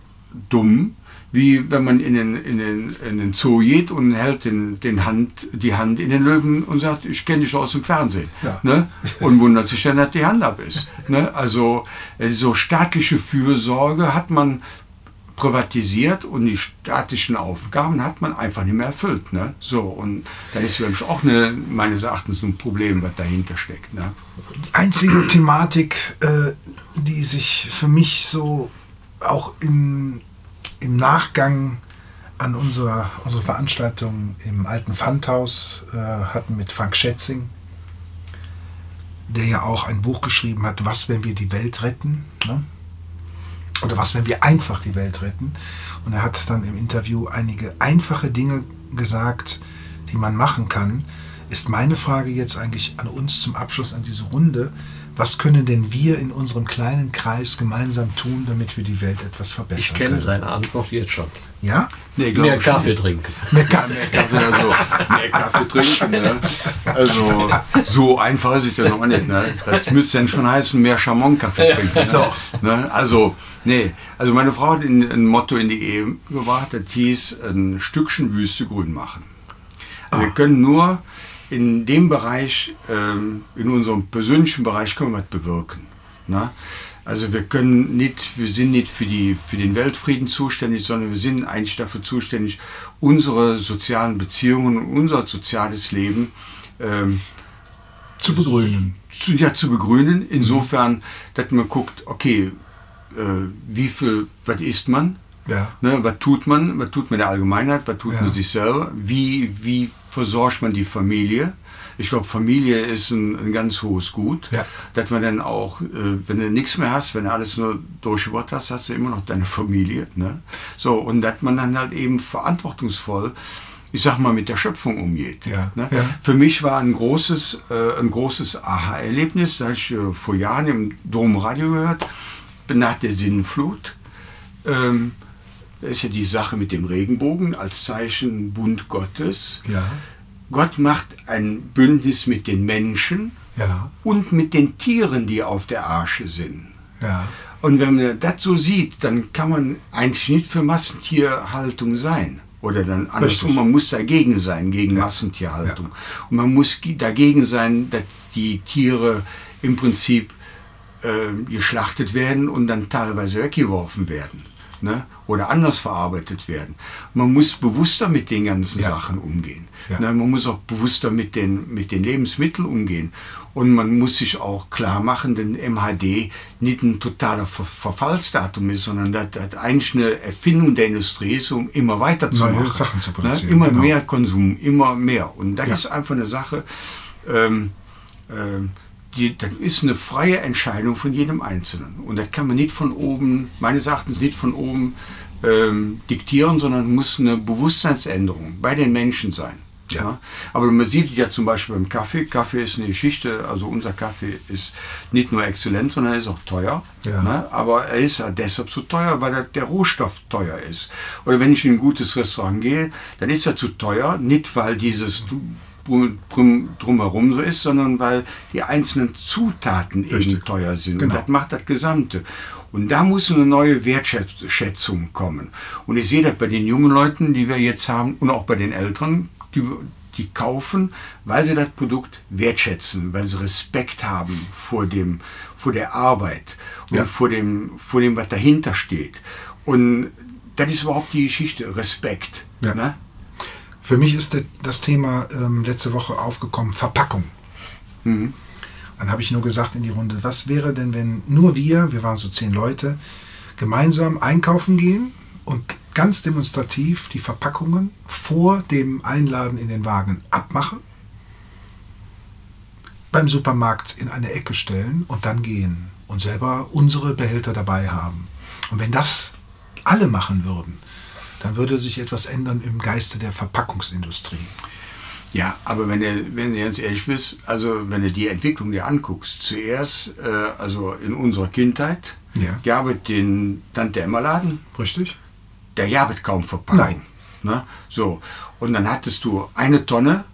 dumm, wie wenn man in den, in den, in den Zoo geht und hält den, den Hand, die Hand in den Löwen und sagt, ich kenne dich aus dem Fernsehen. Ja. Ne? Und wundert sich dann, dass die Hand ab ist. Ne? Also äh, so staatliche Fürsorge hat man privatisiert und die staatlichen Aufgaben hat man einfach nicht mehr erfüllt. Ne? So, und dann ist nämlich auch eine, meines Erachtens ein Problem, was dahinter steckt. Ne? einzige Thematik, äh, die sich für mich so auch im, im Nachgang an unsere, unsere Veranstaltung im alten Pfandhaus äh, hatten mit Frank Schätzing, der ja auch ein Buch geschrieben hat, Was, wenn wir die Welt retten? Ne? Oder was, wenn wir einfach die Welt retten? Und er hat dann im Interview einige einfache Dinge gesagt, die man machen kann. Ist meine Frage jetzt eigentlich an uns zum Abschluss an diese Runde. Was können denn wir in unserem kleinen Kreis gemeinsam tun, damit wir die Welt etwas verbessern Ich kenne können? seine Antwort jetzt schon. Ja? Nee, Mehr. Kaffee trinken. Mehr Kaffee. Mehr Kaffee, also, mehr Kaffee trinken. Ne? Also so einfach ist es ja noch mal nicht. Ne? Das müsste dann schon heißen, mehr Chamon-Kaffee trinken. Ne? So. Ne? Also, nee. Also meine Frau hat in, ein Motto in die Ehe gebracht, das hieß, ein Stückchen Wüste grün machen. Also Wir können nur in dem Bereich, ähm, in unserem persönlichen Bereich, können wir was bewirken. Ne? Also wir können nicht, wir sind nicht für, die, für den Weltfrieden zuständig, sondern wir sind eigentlich dafür zuständig, unsere sozialen Beziehungen und unser soziales Leben ähm, Zu begrünen. zu, ja, zu begrünen. Insofern, dass man guckt, okay, äh, wie viel, was isst man? Ja. Ne, was tut man? Was tut man der Allgemeinheit? Was tut Ja. man sich selber? Wie, wie versorgt man die Familie? Ich glaube, Familie ist ein, ein ganz hohes Gut. Ja. Dass man dann auch, äh, wenn du nichts mehr hast, wenn du alles nur durchgebracht hast, hast du immer noch deine Familie. Ne? So, und dass man dann halt eben verantwortungsvoll, ich sag mal, mit der Schöpfung umgeht. Ja. Ne? Ja. Für mich war ein großes, äh, ein großes Aha-Erlebnis, da ich äh, vor Jahren im Domradio gehört, nach der Sinnflut. Ähm, da ist ja die Sache mit dem Regenbogen als Zeichen Bund Gottes. Ja. Gott macht ein Bündnis mit den Menschen Ja. und mit den Tieren, die auf der Arche sind. Ja. Und wenn man das so sieht, dann kann man eigentlich nicht für Massentierhaltung sein. Oder dann andersrum, Richtig. man muss dagegen sein, gegen Massentierhaltung. Und man muss dagegen sein, dass die Tiere im Prinzip äh, geschlachtet werden und dann teilweise weggeworfen werden. Ne? Oder anders verarbeitet werden. Man muss bewusster mit den ganzen Ja. Sachen umgehen. Ja. Ne? Man muss auch bewusster mit den, mit den Lebensmitteln umgehen. Und man muss sich auch klar machen, dass MHD nicht ein totaler Ver Verfallsdatum ist, sondern dass das eigentlich eine Erfindung der Industrie ist, um immer weiter zu Neue machen. Sachen zu Ne? produzieren, Immer genau. mehr Konsum, immer mehr. Und das Ja. ist einfach eine Sache, ähm, ähm, die, das ist eine freie Entscheidung von jedem Einzelnen. Und das kann man nicht von oben, meines Erachtens nicht von oben ähm, diktieren, sondern muss eine Bewusstseinsänderung bei den Menschen sein. Ja. Aber man sieht ja zum Beispiel beim Kaffee, Kaffee ist eine Geschichte, also unser Kaffee ist nicht nur exzellent, sondern er ist auch teuer. Ja. Ne? Aber er ist ja deshalb so teuer, weil der, Rohstoff teuer ist. Oder wenn ich in ein gutes Restaurant gehe, dann ist er zu teuer, nicht weil dieses drumherum so ist, sondern weil die einzelnen Zutaten eben Richtig. teuer sind. Genau. Und das macht das Gesamte. Und da muss eine neue Wertschätzung kommen. Und ich sehe das bei den jungen Leuten, die wir jetzt haben, und auch bei den Älteren, die, die kaufen, weil sie das Produkt wertschätzen, weil sie Respekt haben vor, dem, vor der Arbeit und Ja. vor, dem, vor dem, was dahinter steht. Und das ist überhaupt die Geschichte, Respekt. Ja. Ne? Für mich ist das Thema ähm, letzte Woche aufgekommen, Verpackung. Dann habe ich nur gesagt in die Runde, was wäre denn, wenn nur wir, wir waren so zehn Leute, gemeinsam einkaufen gehen und ganz demonstrativ die Verpackungen vor dem Einladen in den Wagen abmachen, beim Supermarkt in eine Ecke stellen und dann gehen und selber unsere Behälter dabei haben. Und wenn das alle machen würden, dann würde sich etwas ändern im Geiste der Verpackungsindustrie. Ja, aber wenn du, wenn du ganz ehrlich bist, also wenn du die Entwicklung dir anguckst, zuerst, äh, also in unserer Kindheit, Ja. gab es den Tante Emma Laden, Richtig? der gab es kaum Verpackung. Nein. Ne? So, und dann hattest du eine Tonne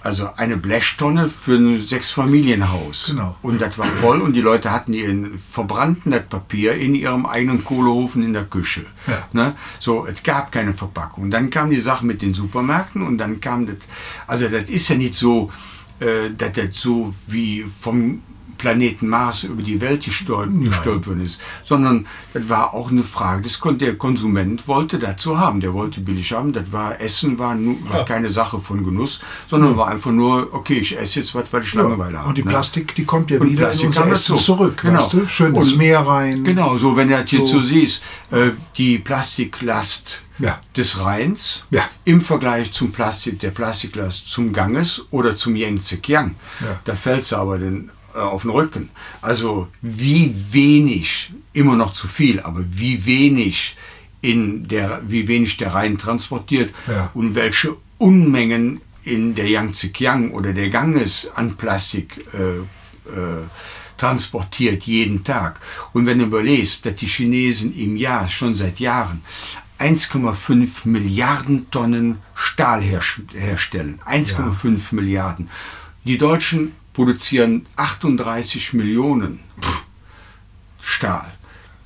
Also eine Blechtonne für ein Sechsfamilienhaus. Genau. Und das war voll und die Leute hatten ihren verbrannten das Papier in ihrem eigenen Kohleofen in der Küche. Ja. Ne? So, es gab keine Verpackung. Dann kam die Sache mit den Supermärkten und dann kam das, also das ist ja nicht so, äh, dass das so wie vom Planeten Mars über die Welt gestolpert, ist, sondern das war auch eine Frage, das konnte der Konsument wollte dazu haben, der wollte billig haben, das war Essen war, nu, war Ja. keine Sache von Genuss, sondern war einfach nur, okay, ich esse jetzt was, weil ich Langeweile habe. und die ne? Plastik, die kommt ja Und wieder Plastik in unser Essen dazu. zurück. Genau. Weißt du? Schön ins Meer rein. Genau, so wenn du das jetzt so, So. siehst, äh, die Plastiklast Ja. des Rheins Ja. im Vergleich zum Plastik, der Plastiklast zum Ganges oder zum Yangtze Kiang, Ja. da fällt sie aber den, auf den Rücken. Also wie wenig, immer noch zu viel, aber wie wenig in der, wie wenig der Rhein transportiert Ja. und welche Unmengen in der Yangtze Kiang oder der Ganges an Plastik äh, äh, transportiert jeden Tag. Und wenn du überlegst, dass die Chinesen im Jahr schon seit Jahren 1,5 Milliarden Tonnen Stahl her herstellen. 1,5 Milliarden. Die Deutschen produzieren 38 Millionen Stahl.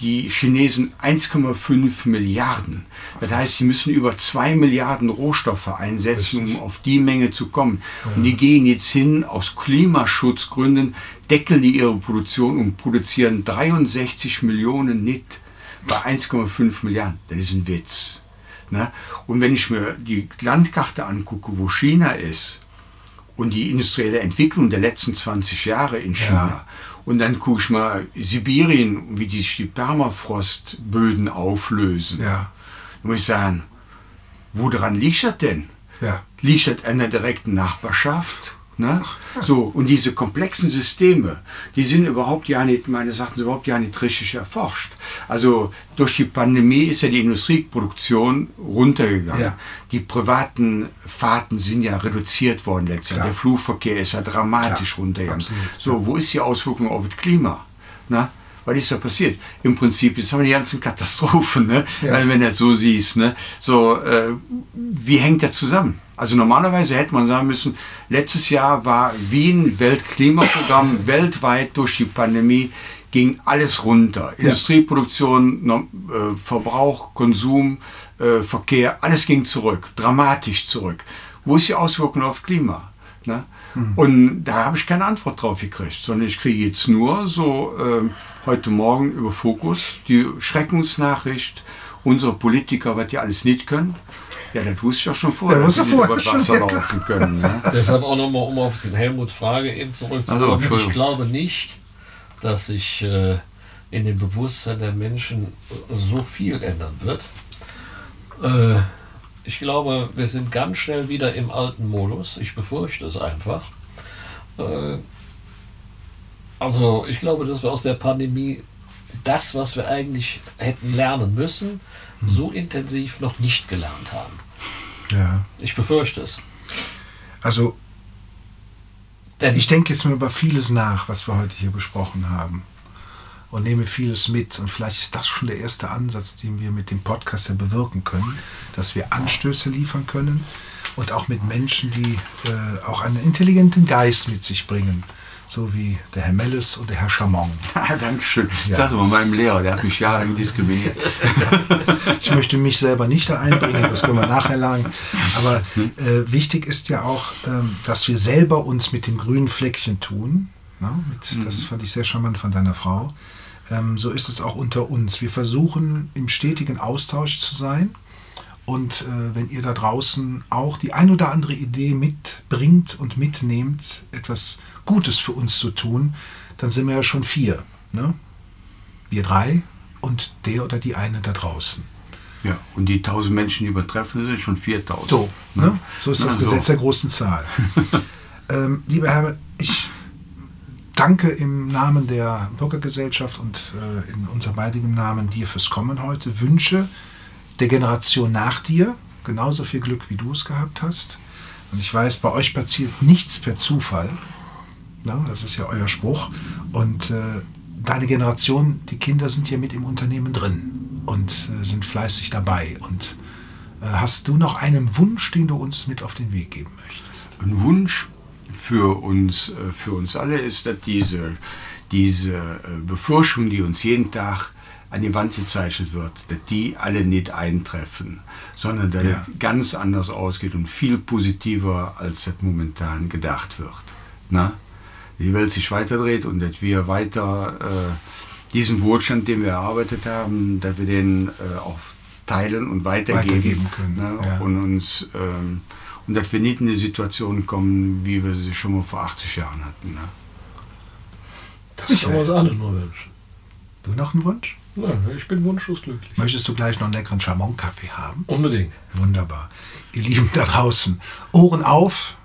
Die Chinesen 1,5 Milliarden. Das heißt, sie müssen über 2 Milliarden Rohstoffe einsetzen, um auf die Menge zu kommen. Und die gehen jetzt hin, aus Klimaschutzgründen, deckeln die ihre Produktion und produzieren 63 Millionen nicht bei 1,5 Milliarden. Das ist ein Witz. Ne? Und wenn ich mir die Landkarte angucke, wo China ist, und die industrielle Entwicklung der letzten 20 Jahre in China. Ja. Und dann gucke ich mal Sibirien, wie die, die Permafrostböden auflösen. Ja. Da muss ich sagen, woran liegt das denn? Ja. Liegt das an der direkten Nachbarschaft? Ne? So, und diese komplexen Systeme, die sind überhaupt ja nicht, meines Erachtens überhaupt ja nicht richtig erforscht. Also durch die Pandemie ist ja die Industrieproduktion runtergegangen. Ja. Die privaten Fahrten sind ja reduziert worden letztendlich. Klar. Der Flugverkehr ist ja dramatisch Klar, runtergegangen. absolut. So, wo ist die Auswirkung auf das Klima? Na? Was ist da passiert? Im Prinzip, jetzt haben wir die ganzen Katastrophen, ne? Ja. Wenn du das so siehst. Ne? So, äh, wie hängt das zusammen? Also normalerweise hätte man sagen müssen, letztes Jahr war Wien Weltklimaprogramm weltweit durch die Pandemie ging alles runter. Industrieproduktion, no- äh, Verbrauch, Konsum, äh, Verkehr, alles ging zurück, dramatisch zurück. Wo ist die Auswirkung auf Klima? Ne? Und da habe ich keine Antwort drauf gekriegt, sondern ich kriege jetzt nur so ähm, heute Morgen über Fokus die Schreckensnachricht unserer Politiker, was die alles nicht können. Ja, das wusste ich auch schon vorher, Ja, dass sie nicht über das schon, Wasser laufen können. Ne? Deshalb auch nochmal, um auf Helmuts Frage eben Also, zurückzukommen. Entschuldigung. ich glaube nicht, dass sich äh, in dem Bewusstsein der Menschen so viel ändern wird. Äh, ich glaube, wir sind ganz schnell wieder im alten Modus. Ich befürchte es einfach. Äh, also ich glaube, dass wir aus der Pandemie das, was wir eigentlich hätten lernen müssen, so intensiv noch nicht gelernt haben. Ja. Ich befürchte es. Also Denn ich denke jetzt mal über vieles nach, was wir heute hier besprochen haben. Und nehme vieles mit. Und vielleicht ist das schon der erste Ansatz, den wir mit dem Podcast ja bewirken können, dass wir Anstöße liefern können und auch mit Menschen, die äh, auch einen intelligenten Geist mit sich bringen. So wie der Herr Melles und der Herr Chamon. Ah, Dankeschön. Ja. Ich sagte mal meinem Lehrer, der hat mich jahrelang diskriminiert. Ich möchte mich selber nicht da einbringen, das können wir nachher lang. Aber äh, wichtig ist ja auch, ähm, dass wir selber uns mit dem grünen Fleckchen tun. Ne? Mit, Das fand ich sehr charmant von deiner Frau. Ähm, so ist es auch unter uns. Wir versuchen im stetigen Austausch zu sein. Und äh, wenn ihr da draußen auch die ein oder andere Idee mitbringt und mitnehmt, etwas Gutes für uns zu tun, dann sind wir ja schon vier. Ne? Wir drei und der oder die eine da draußen. Ja, und die 1000 Menschen, die übertreffen, sind schon 4000. So, ne? so ist das Na, Gesetz der großen Zahl. ähm, lieber Herbert, ich danke im Namen der Bürgergesellschaft und äh, in unser beidigem Namen dir fürs Kommen heute. Wünsche der Generation nach dir genauso viel Glück, wie du es gehabt hast. Und ich weiß, bei euch passiert nichts per Zufall. Na, das ist ja euer Spruch. Und äh, deine Generation, die Kinder sind ja mit im Unternehmen drin und äh, sind fleißig dabei. Und äh, hast du noch einen Wunsch, den du uns mit auf den Weg geben möchtest? ein Wunsch für uns, äh, für uns alle ist, dass diese, diese äh, Befürchtung, die uns jeden Tag an die Wand gezeichnet wird, dass die alle nicht eintreffen, sondern dass Ja. es ganz anders ausgeht und viel positiver, als das momentan gedacht wird. Na? Die Welt sich weiterdreht und dass wir weiter äh, diesen Wohlstand, den wir erarbeitet haben, dass wir den äh, auch teilen und weitergeben, Weitergeben können, Ne? ja. Und uns ähm, und dass wir nicht in die Situation kommen, wie wir sie schon mal vor 80 Jahren hatten. Ne? Das kann man uns alle nur wünschen. Du noch einen Wunsch? Ja, ich bin wunschlos glücklich. Möchtest du gleich noch einen leckeren Chamon-Kaffee haben? Unbedingt. Wunderbar. Ihr Lieben da draußen, Ohren auf.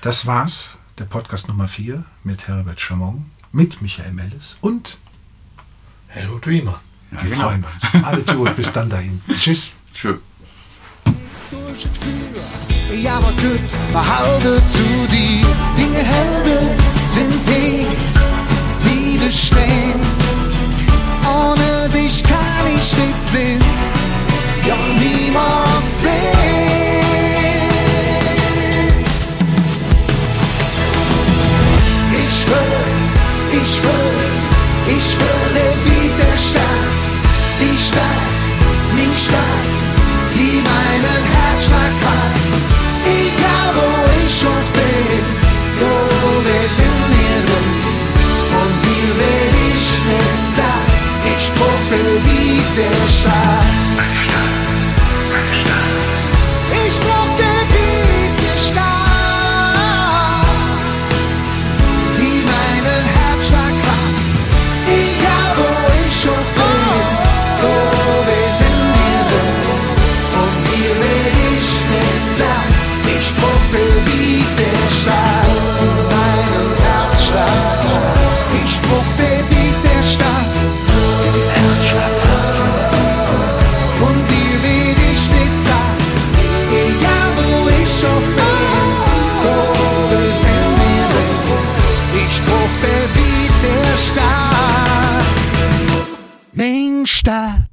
Das war's. Der Podcast Nummer 4 mit Herbert Chamon, mit Michael Mellis und Hello Dreamer. Ja, wir genau. freuen uns. Alles gut, bis dann dahin. Tschüss. Vuur. Ja, wat gut, behouden zu die Dinge helden sind die widerstehen. Ohne dich kann ich nicht sehen, ja niemals sehen. Ich will, ich will, ich will der Widerstand, die Stadt, die Stadt, die meinen Herzschlag hat. Egal wo ich schon bin, wo wir sind drin. Und hier will ich nicht sagen, ich brauche Widerstand. Ich brauche Stadt.